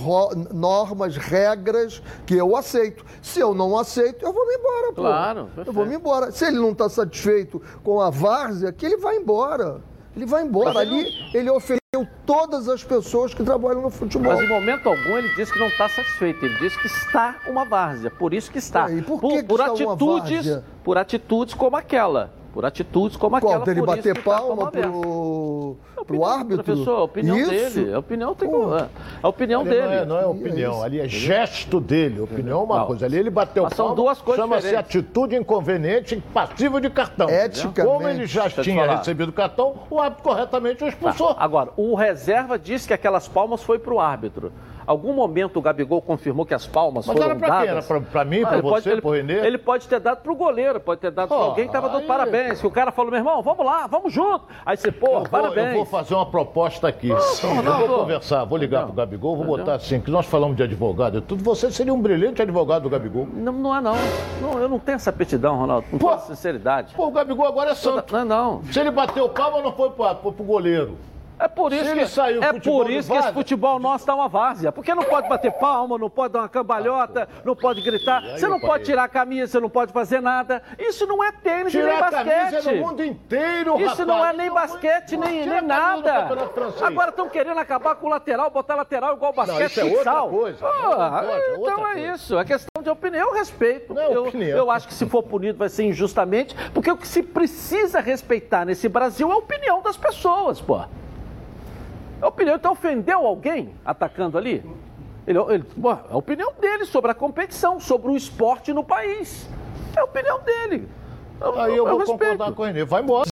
normas, regras que eu aceito. Se eu não aceito, eu vou me embora, pô. Claro, Eu perfeito. vou me embora. Se ele não está satisfeito com a várzea, que ele vai embora. Ele vai embora. Ali ele todas as pessoas que trabalham no futebol. Mas em momento algum ele disse que não está satisfeito. Ele disse que está uma várzea. Por isso que está. É, e por que que por atitudes, por atitudes como aquela. Por atitudes como Qual, aquela. dele isso bater como palma pro, pro opinião, árbitro? Professor, a opinião Isso? dele. A opinião tem Pô. é, A opinião Ali dele. Não é, não é opinião, ali é gesto dele. Opinião é uma Não. coisa. Ali ele bateu Mas são palma, duas coisas Chama-se atitude inconveniente passível de cartão. Eticamente. Como ele já Deixa tinha recebido o cartão, o árbitro corretamente o Tá. expulsou. Agora, o reserva disse que aquelas palmas foi para o árbitro. Algum momento o Gabigol confirmou que as palmas Mas foram era pra dadas? quem? Era pra, pra mim, Ah, pra ele pode- você, ele, pro Renê? ele pode ter dado pro goleiro, pode ter dado pra Pô, alguém que tava dando aí- parabéns. Que o cara falou, meu irmão, vamos lá, vamos junto. Aí você, pô, parabéns. eu vou fazer uma proposta aqui. eu Ronaldo. vou conversar, vou ligar pro Gabigol, vou botar assim, que nós falamos de advogado e tudo. Você seria um brilhante advogado do Gabigol. Não, não é não. não. Eu não tenho essa aptidão, Ronaldo. Com Pô. sinceridade. Pô, o Gabigol agora é santo. Não, não. Se ele bateu palma, não foi pro, pro goleiro. É por isso que, saiu é por isso que esse futebol nosso tá uma várzea. Porque não pode bater palma, não pode dar uma cambalhota, não pode gritar. aí, Você não pode tirar a camisa, você não pode fazer nada. Isso não é tênis e nem Tirar a camisa basquete. no mundo inteiro, Isso rapaz. não é nem basquete, nem, nem nada. Agora estão querendo acabar com o lateral, botar lateral igual basquete isso é outra coisa. Não, não é outra então é coisa. isso. É questão de opinião, eu respeito. Não é eu, opinião. eu acho que se for punido vai ser injustamente, porque o que se precisa respeitar nesse Brasil é a opinião das pessoas, pô. A opinião, então ofendeu alguém atacando ali? Ele, ele, é a opinião dele sobre a competição, sobre o esporte no país. É a opinião dele. Eu, Aí eu, vou respeito. concordar com o Renê. Vai embora.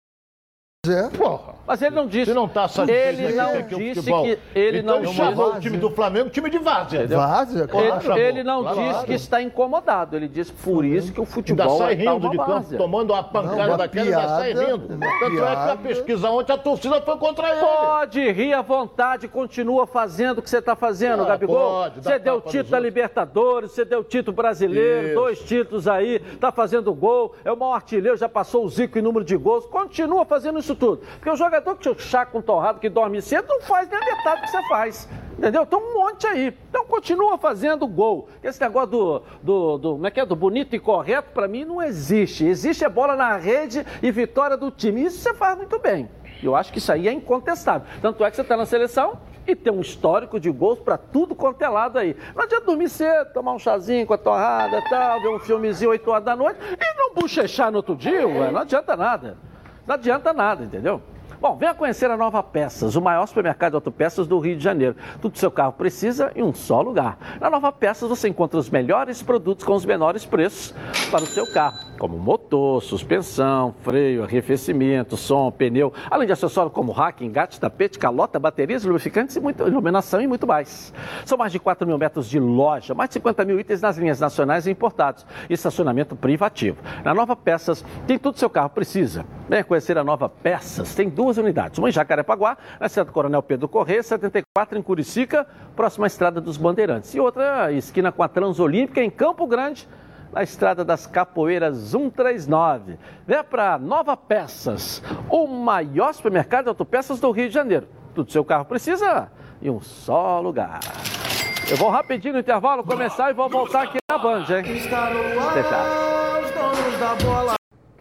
É. Porra. Mas ele não disse. Se não tá satisfeito Ele com não o disse futebol. que ele então não disse. chamou o várzea. time do Flamengo time de várzea. Várzea, claro. Ele-. Ele não Claro. disse que está incomodado. Ele disse por isso que o Ainda futebol sai é tal rindo de uma campo, várzea. tomando uma pancada uma daquela, ainda sai piada, rindo. Tanto é que a piada. pesquisa ontem a torcida foi contra ele. Pode rir à vontade, continua fazendo o que você está fazendo, Ah, Gabigol. pode, você deu título da. Libertadores, você deu título brasileiro, Isso. dois títulos aí, tá fazendo gol, é o maior artilheiro, já passou o Zico em número de gols, continua fazendo isso tudo. Porque o jogador que chá com torrado, que dorme cedo, não faz nem a metade do que você faz. Entendeu? Tem um monte aí. Então continua fazendo gol. Esse negócio do, do, do, como é que é? do bonito e correto, para mim, não existe. Existe a bola na rede e vitória do time. Isso você faz muito bem. Eu acho que isso aí é incontestável. Tanto é que você está na seleção e tem um histórico de gols para tudo quanto é lado aí. Não adianta dormir cedo, tomar um chazinho com a torrada tal, ver um filmezinho 8 horas da noite e não bochechar no outro dia, ué. Não adianta nada. Não adianta nada, entendeu? Bom, venha conhecer a Nova Peças, o maior supermercado de autopeças do Rio de Janeiro. Tudo que seu carro precisa em um só lugar. Na Nova Peças você encontra os melhores produtos com os menores preços para o seu carro, como motor, suspensão, freio, arrefecimento, som, pneu, além de acessórios como rack, engate, tapete, calota, baterias, lubrificantes e muito, iluminação e muito mais. São mais de 4 mil metros de loja, mais de 50 mil itens nas linhas nacionais e importados e estacionamento privativo. Na Nova Peças tem tudo que seu carro precisa. Venha conhecer a Nova Peças, tem duas unidades, uma em Jacarepaguá, na cidade do Coronel Pedro Corrêa, 74 em Curicica, próxima à Estrada dos Bandeirantes, e outra esquina com a Transolímpica em Campo Grande, na Estrada das Capoeiras 139. Venha para Nova Peças, o maior supermercado de autopeças do Rio de Janeiro. Tudo seu carro precisa em um só lugar. Eu vou rapidinho no intervalo começar e vou voltar aqui na Band, hein? Fechado.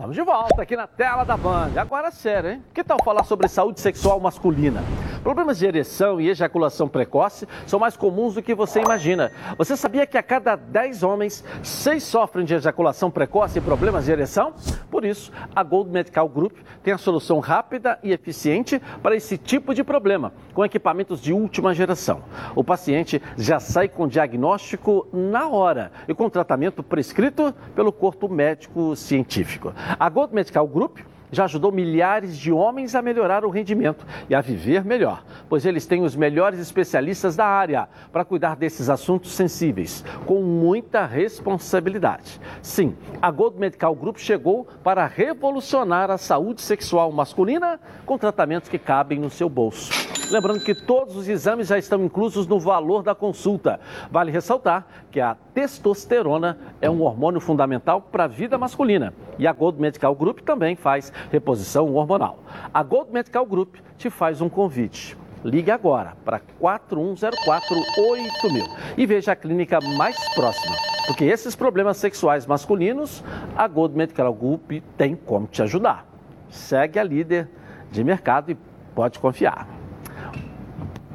Estamos de volta aqui na tela da Band. Agora sério, hein? Que tal falar sobre saúde sexual masculina? Problemas de ereção e ejaculação precoce são mais comuns do que você imagina. Você sabia que a cada 10 homens, 6 sofrem de ejaculação precoce e problemas de ereção? Por isso, a Gold Medical Group tem a solução rápida e eficiente para esse tipo de problema, com equipamentos de última geração. O paciente já sai com diagnóstico na hora e com tratamento prescrito pelo corpo médico científico. A Gold Medical Group já ajudou milhares de homens a melhorar o rendimento e a viver melhor, pois eles têm os melhores especialistas da área para cuidar desses assuntos sensíveis, com muita responsabilidade. Sim, a Gold Medical Group chegou para revolucionar a saúde sexual masculina com tratamentos que cabem no seu bolso. Lembrando que todos os exames já estão inclusos no valor da consulta. Vale ressaltar que a testosterona é um hormônio fundamental para a vida masculina e a Gold Medical Group também faz reposição hormonal. A Gold Medical Group te faz um convite. Ligue agora para 41048000 e veja a clínica mais próxima, porque esses problemas sexuais masculinos, a Gold Medical Group tem como te ajudar. Segue a líder de mercado e pode confiar.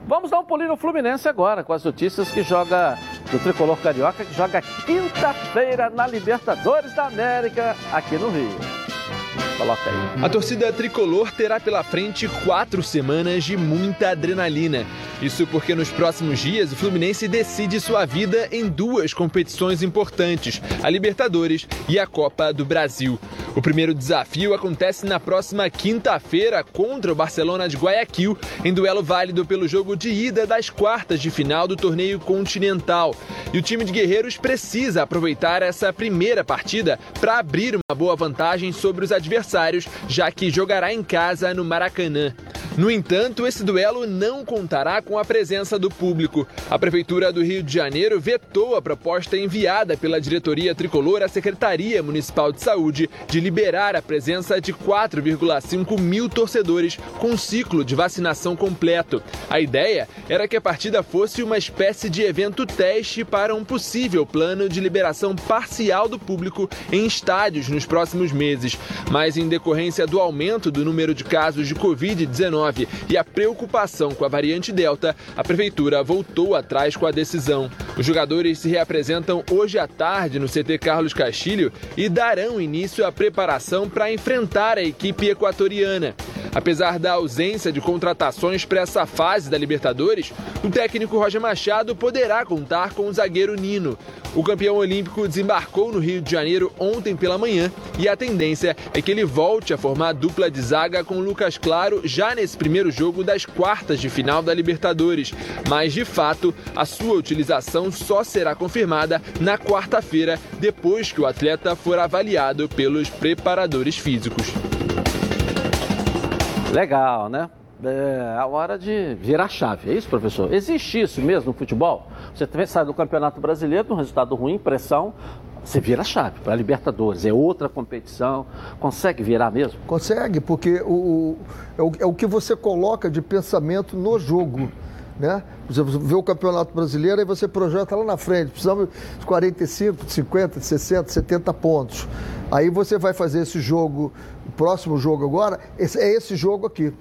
Vamos dar um pulinho no Fluminense agora, com as notícias que joga do tricolor carioca, que joga quinta-feira na Libertadores da América, aqui no Rio. Coloca aí. A torcida tricolor terá pela frente quatro semanas de muita adrenalina. Isso porque nos próximos dias o Fluminense decide sua vida em duas competições importantes, a Libertadores e a Copa do Brasil. O primeiro desafio acontece na próxima quinta-feira contra o Barcelona de Guayaquil, em duelo válido pelo jogo de ida das quartas de final do torneio continental. E o time de guerreiros precisa aproveitar essa primeira partida para abrir uma boa vantagem sobre os adversários, já que jogará em casa no Maracanã. No entanto, esse duelo não contará com a presença do público. A Prefeitura do Rio de Janeiro vetou a proposta enviada pela diretoria tricolor à Secretaria Municipal de Saúde de liberar a presença de 4,5 mil torcedores com ciclo de vacinação completo. A ideia era que a partida fosse uma espécie de evento teste para um possível plano de liberação parcial do público em estádios nos próximos meses. Mas, em decorrência do aumento do número de casos de Covid-19, e a preocupação com a variante Delta, a prefeitura voltou atrás com a decisão. Os jogadores se reapresentam hoje à tarde no CT Carlos Castilho e darão início à preparação para enfrentar a equipe equatoriana. Apesar da ausência de contratações para essa fase da Libertadores, o técnico Roger Machado poderá contar com o zagueiro Nino. O campeão olímpico desembarcou no Rio de Janeiro ontem pela manhã e a tendência é que ele volte a formar dupla de zaga com Lucas Claro já nesse primeiro jogo das quartas de final da Libertadores. Mas, de fato, a sua utilização só será confirmada na quarta-feira, depois que o atleta for avaliado pelos preparadores físicos. Legal, né? É a hora de virar a chave, é isso, professor? Existe isso mesmo no futebol? Você sai do Campeonato Brasileiro um resultado ruim, pressão, você vira a chave para a Libertadores, é outra competição. Consegue virar mesmo? Consegue, porque o, é, o, é o que você coloca de pensamento no jogo. Né? Você vê o Campeonato Brasileiro e você projeta lá na frente, precisamos de 45, 50, 60, 70 pontos. Aí você vai fazer esse jogo, o próximo jogo agora, é esse jogo aqui.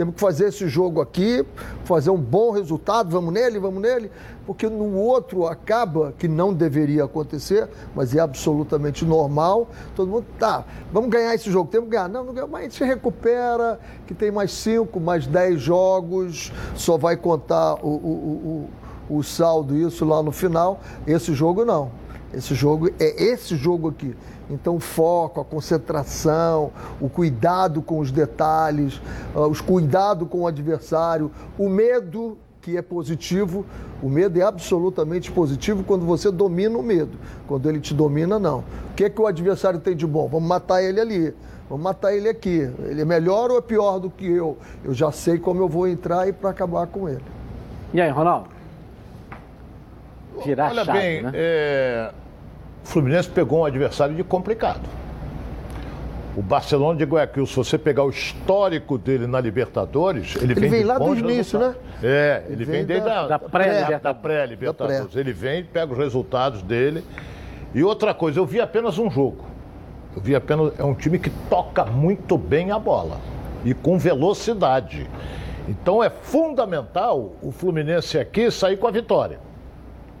Temos que fazer esse jogo aqui, fazer um bom resultado, vamos nele, vamos nele, porque no outro acaba que não deveria acontecer, mas é absolutamente normal. Todo mundo, tá, vamos ganhar esse jogo, temos que ganhar. Não, não ganha, mas a gente se recupera, que tem mais cinco, mais dez jogos, só vai contar o, o, o, o saldo, isso lá no final. Esse jogo não. Esse jogo é esse jogo aqui. Então, o foco, a concentração, o cuidado com os detalhes, uh, os cuidado com o adversário, o medo que é positivo, o medo é absolutamente positivo quando você domina o medo. Quando ele te domina, não. O que é que o adversário tem de bom? Vamos matar ele ali. Vamos matar ele aqui. Ele é melhor ou é pior do que eu? Eu já sei como eu vou entrar e para acabar com ele. E aí, Ronaldo? Virar Olha chave, bem, né? é... o Fluminense pegou um adversário de complicado. O Barcelona de Guayaquil, se você pegar o histórico dele na Libertadores, ele, ele vem, vem lá do início, né? É, ele, ele vem, vem desde da, da pré-Libertadores. Pré pré ele vem, pega os resultados dele. E outra coisa, eu vi apenas um jogo. Eu vi apenas. É um time que toca muito bem a bola e com velocidade. Então é fundamental o Fluminense aqui sair com a vitória.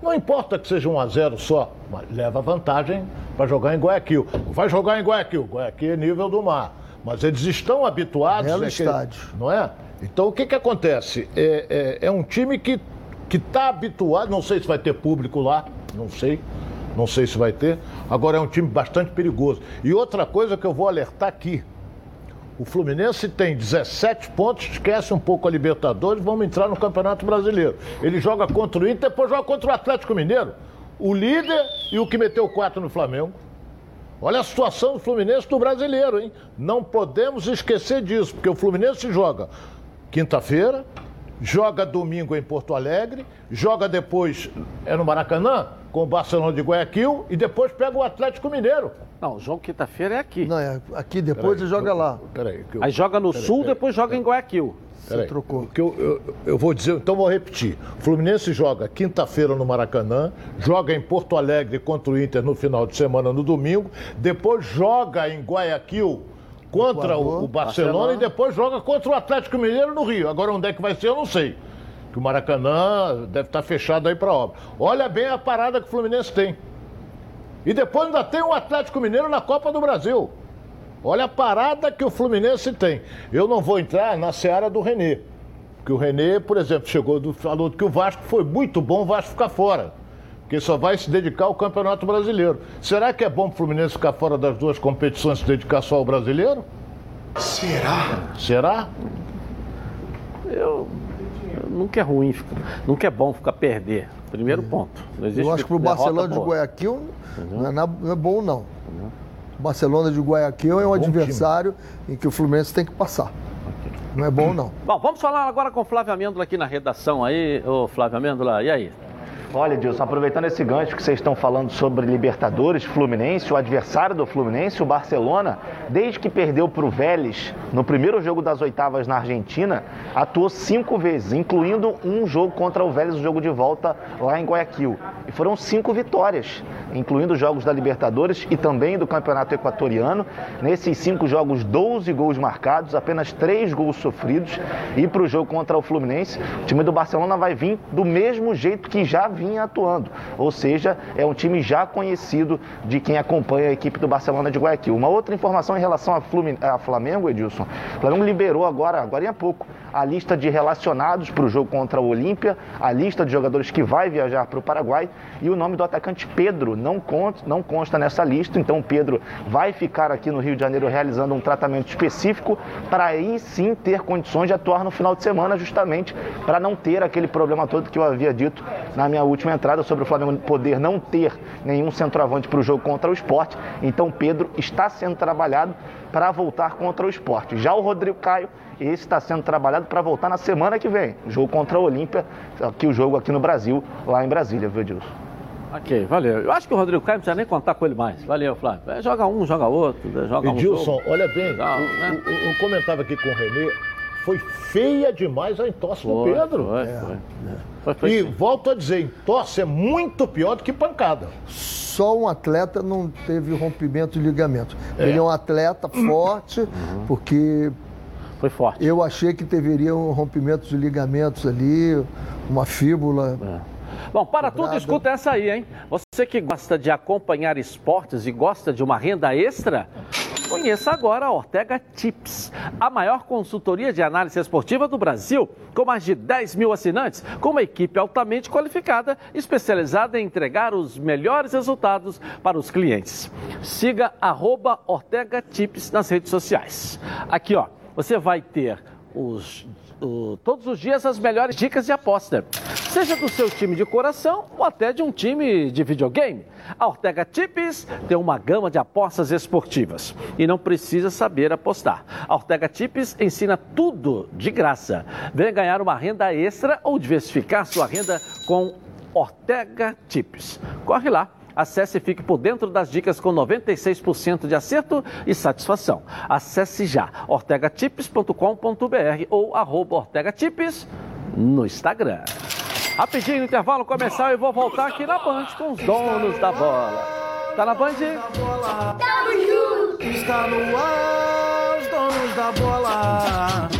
Não importa que seja 1 a 0 só, leva vantagem para jogar em Guayaquil. Vai jogar em Guayaquil. Guayaquil é nível do mar. Mas eles estão habituados. É estádio. não é? Então o que, que acontece? É, é, é um time que está habituado, não sei se vai ter público lá, não sei. Não sei se vai ter. Agora é um time bastante perigoso. E outra coisa que eu vou alertar aqui. O Fluminense tem 17 pontos, esquece um pouco a Libertadores, vamos entrar no Campeonato Brasileiro. Ele joga contra o Inter, depois joga contra o Atlético Mineiro. O líder e o que meteu 4 no Flamengo. Olha a situação do Fluminense do brasileiro, hein? Não podemos esquecer disso, porque o Fluminense joga quinta-feira, joga domingo em Porto Alegre, joga depois é no Maracanã com o Barcelona de Guayaquil e depois pega o Atlético Mineiro. Não, o jogo quinta-feira é aqui. Não, é aqui depois ele joga lá. Peraí. Eu... Aí joga no peraí, sul, peraí, depois joga em Guayaquil. Você trocou. Que eu, eu, eu, vou dizer, então vou repetir. O Fluminense joga quinta-feira no Maracanã, joga em Porto Alegre contra o Inter no final de semana no domingo, depois joga em Guayaquil contra o, o Barcelona, Barcelona, e depois joga contra o Atlético Mineiro no Rio. Agora onde é que vai ser, eu não sei. Que o Maracanã deve estar fechado aí para obra. Olha bem a parada que o Fluminense tem. E depois ainda tem o Atlético Mineiro na Copa do Brasil. Olha a parada que o Fluminense tem. Eu não vou entrar na seara do Renê. Porque o Renê, por exemplo, chegou do, falou que o Vasco foi muito bom o Vasco ficar fora. Porque só vai se dedicar ao Campeonato Brasileiro. Será que é bom o Fluminense ficar fora das duas competições e se dedicar só ao brasileiro? Será? Será? Eu, nunca é ruim, nunca é bom ficar perder. Primeiro ponto. eu acho que para o Barcelona de Guayaquil não é, não é bom, não. O Barcelona de Guayaquil é um bom adversário time. em que o Fluminense tem que passar. Não é bom, não. Bom, vamos falar agora com o Flávio Amêndola aqui na redação aí. Ô, Flávio Amêndola, e aí? Olha, Dilson, aproveitando esse gancho que vocês estão falando sobre Libertadores, Fluminense, o adversário do Fluminense, o Barcelona, desde que perdeu para o Vélez no primeiro jogo das oitavas na Argentina, atuou cinco vezes, incluindo um jogo contra o Vélez, o jogo de volta lá em Guayaquil. E foram cinco vitórias, incluindo jogos da Libertadores e também do Campeonato Equatoriano. Nesses cinco jogos, 12 gols marcados, apenas três gols sofridos. E para o jogo contra o Fluminense, o time do Barcelona vai vir do mesmo jeito que já vinha atuando. Ou seja, é um time já conhecido de quem acompanha a equipe do Barcelona de Guayaquil. Uma outra informação em relação a, Flamengo, Edilson. O Flamengo liberou agora, agora há pouco, a lista de relacionados para o jogo contra o Olímpia, a lista de jogadores que vai viajar para o Paraguai e o nome do atacante Pedro não consta, não consta nessa lista. Então, o Pedro vai ficar aqui no Rio de Janeiro realizando um tratamento específico para aí sim ter condições de atuar no final de semana, justamente para não ter aquele problema todo que eu havia dito na minha última entrada sobre o Flamengo poder não ter nenhum centroavante para o jogo contra o esporte. Então, Pedro está sendo trabalhado para voltar contra o esporte. Já o Rodrigo Caio esse está sendo trabalhado para voltar na semana que vem. Jogo contra a Olímpia, aqui o jogo aqui no Brasil, lá em Brasília, viu, Edilson? Ok, valeu. Eu acho que o Rodrigo Caio não precisa nem contar com ele mais. Valeu, Flávio. É, joga um, joga outro, né, joga Edilson, um. Edilson, olha bem, Legal, o, né? o, eu comentava aqui com o Renê, foi feia demais a entosse do Pedro. Foi, é. foi. foi, foi e sim. volto a dizer, entosse é muito pior do que pancada. Só um atleta não teve rompimento de ligamento. É. Ele é um atleta forte, uhum. porque foi forte. Eu achei que deveria um rompimento de ligamentos ali, uma fíbula. É. Bom, para tudo, escuta essa aí, hein? Você que gosta de acompanhar esportes e gosta de uma renda extra, Conheça agora a Ortega Tips, a maior consultoria de análise esportiva do Brasil, com mais de 10 mil assinantes, com uma equipe altamente qualificada, especializada em entregar os melhores resultados para os clientes. Siga arroba Ortega Tips nas redes sociais. Aqui, ó você vai ter os, o, todos os dias as melhores dicas de aposta, seja do seu time de coração ou até de um time de videogame. A Ortega Tips tem uma gama de apostas esportivas e não precisa saber apostar. A Ortega Tips ensina tudo de graça. Venha ganhar uma renda extra ou diversificar sua renda com Ortega Tips. Corre lá Acesse e fique por dentro das dicas com 96% de acerto e satisfação. Acesse já ortegatips.com.br ou arroba ortegatips no Instagram. Rapidinho, intervalo comercial e vou voltar aqui na Band com os donos da bola. Tá na Band? Tamo junto! Está no ar, os donos da bola.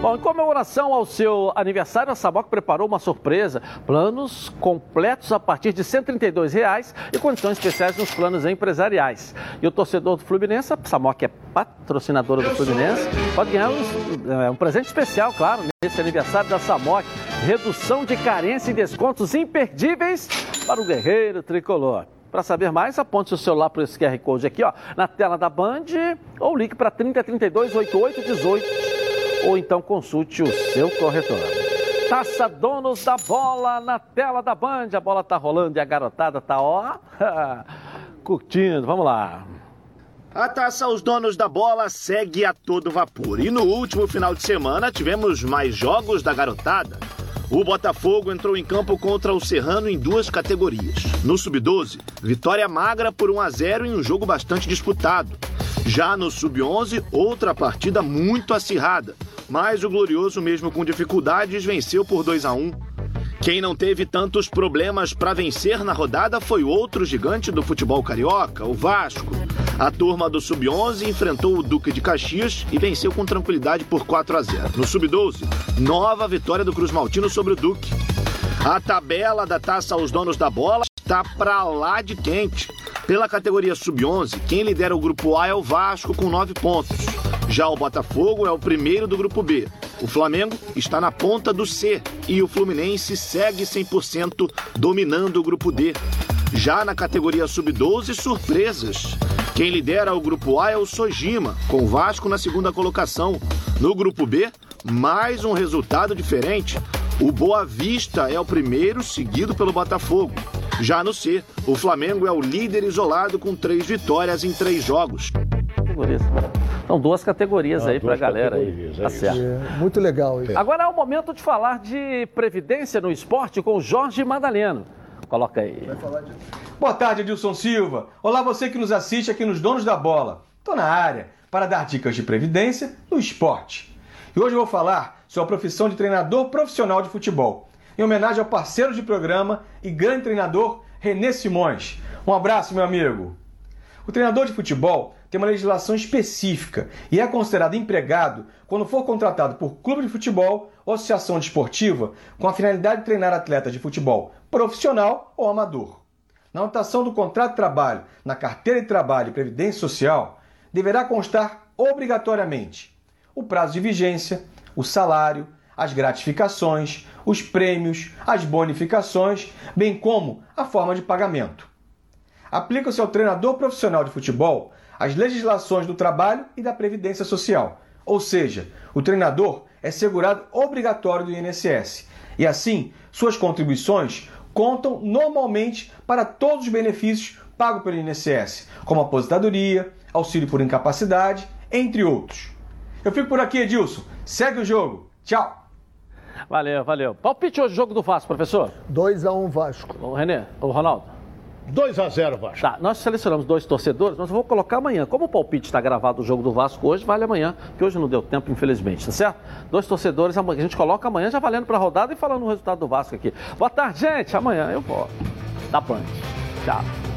Bom, em comemoração ao seu aniversário, a Samoc preparou uma surpresa. Planos completos a partir de 132 reais e condições especiais nos planos empresariais. E o torcedor do Fluminense, a Samoc é patrocinadora do Fluminense, pode ganhar um, é, um presente especial, claro, nesse aniversário da Samoc. Redução de carência e descontos imperdíveis para o guerreiro tricolor. Para saber mais, aponte seu celular para esse QR Code aqui, ó, na tela da Band, ou ligue para 3032 8818, ou então consulte o seu corretor. Taça Donos da Bola na tela da Band. A bola tá rolando e a garotada tá, ó, [LAUGHS] curtindo. Vamos lá. A taça aos donos da bola segue a todo vapor. E no último final de semana tivemos mais jogos da garotada. O Botafogo entrou em campo contra o Serrano em duas categorias. No Sub-12, vitória magra por 1 a 0 em um jogo bastante disputado. Já no Sub-11, outra partida muito acirrada, mas o Glorioso, mesmo com dificuldades, venceu por 2 a 1. Quem não teve tantos problemas para vencer na rodada foi outro gigante do futebol carioca, o Vasco. A turma do Sub-11 enfrentou o Duque de Caxias e venceu com tranquilidade por 4 a 0. No Sub-12, nova vitória do Cruz Maltino sobre o Duque. A tabela da taça aos donos da bola está para lá de quente. Pela categoria Sub-11, quem lidera o grupo A é o Vasco com 9 pontos. Já o Botafogo é o primeiro do grupo B. O Flamengo está na ponta do C e o Fluminense segue 100% dominando o grupo D. Já na categoria Sub-12, surpresas. Quem lidera o grupo A é o Sojima, com o Vasco na segunda colocação. No grupo B, mais um resultado diferente. O Boa Vista é o primeiro, seguido pelo Botafogo. Já no C, o Flamengo é o líder isolado com três vitórias em três jogos. São duas categorias ah, aí para a galera. Aí. É tá certo. É, muito legal isso. Agora é o momento de falar de previdência no esporte com o Jorge Madaleno. Coloca aí. De... Boa tarde, Edilson Silva. Olá, você que nos assiste aqui nos Donos da Bola. Estou na área para dar dicas de previdência no esporte. E hoje eu vou falar sobre a profissão de treinador profissional de futebol, em homenagem ao parceiro de programa e grande treinador Renê Simões. Um abraço, meu amigo. O treinador de futebol tem uma legislação específica e é considerado empregado quando for contratado por clube de futebol ou associação desportiva com a finalidade de treinar atletas de futebol profissional ou amador. Na anotação do contrato de trabalho na carteira de trabalho e previdência social, deverá constar obrigatoriamente o prazo de vigência, o salário, as gratificações, os prêmios, as bonificações, bem como a forma de pagamento. Aplica-se ao treinador profissional de futebol as legislações do trabalho e da previdência social, ou seja, o treinador é segurado obrigatório do INSS e assim suas contribuições contam normalmente para todos os benefícios pagos pelo INSS, como aposentadoria, auxílio por incapacidade, entre outros. Eu fico por aqui, Edilson. Segue o jogo. Tchau. Valeu, valeu. Palpite hoje jogo do Vasco, professor? 2x1 um Vasco. O Renê, o Ronaldo. 2 a 0 Vasco. Tá, nós selecionamos dois torcedores, mas eu vou colocar amanhã. Como o palpite está gravado o jogo do Vasco hoje, vale amanhã, que hoje não deu tempo, infelizmente, tá certo? Dois torcedores, a gente coloca amanhã já valendo para a rodada e falando o resultado do Vasco aqui. Boa tarde, gente. Amanhã eu volto. Da Band. Tchau.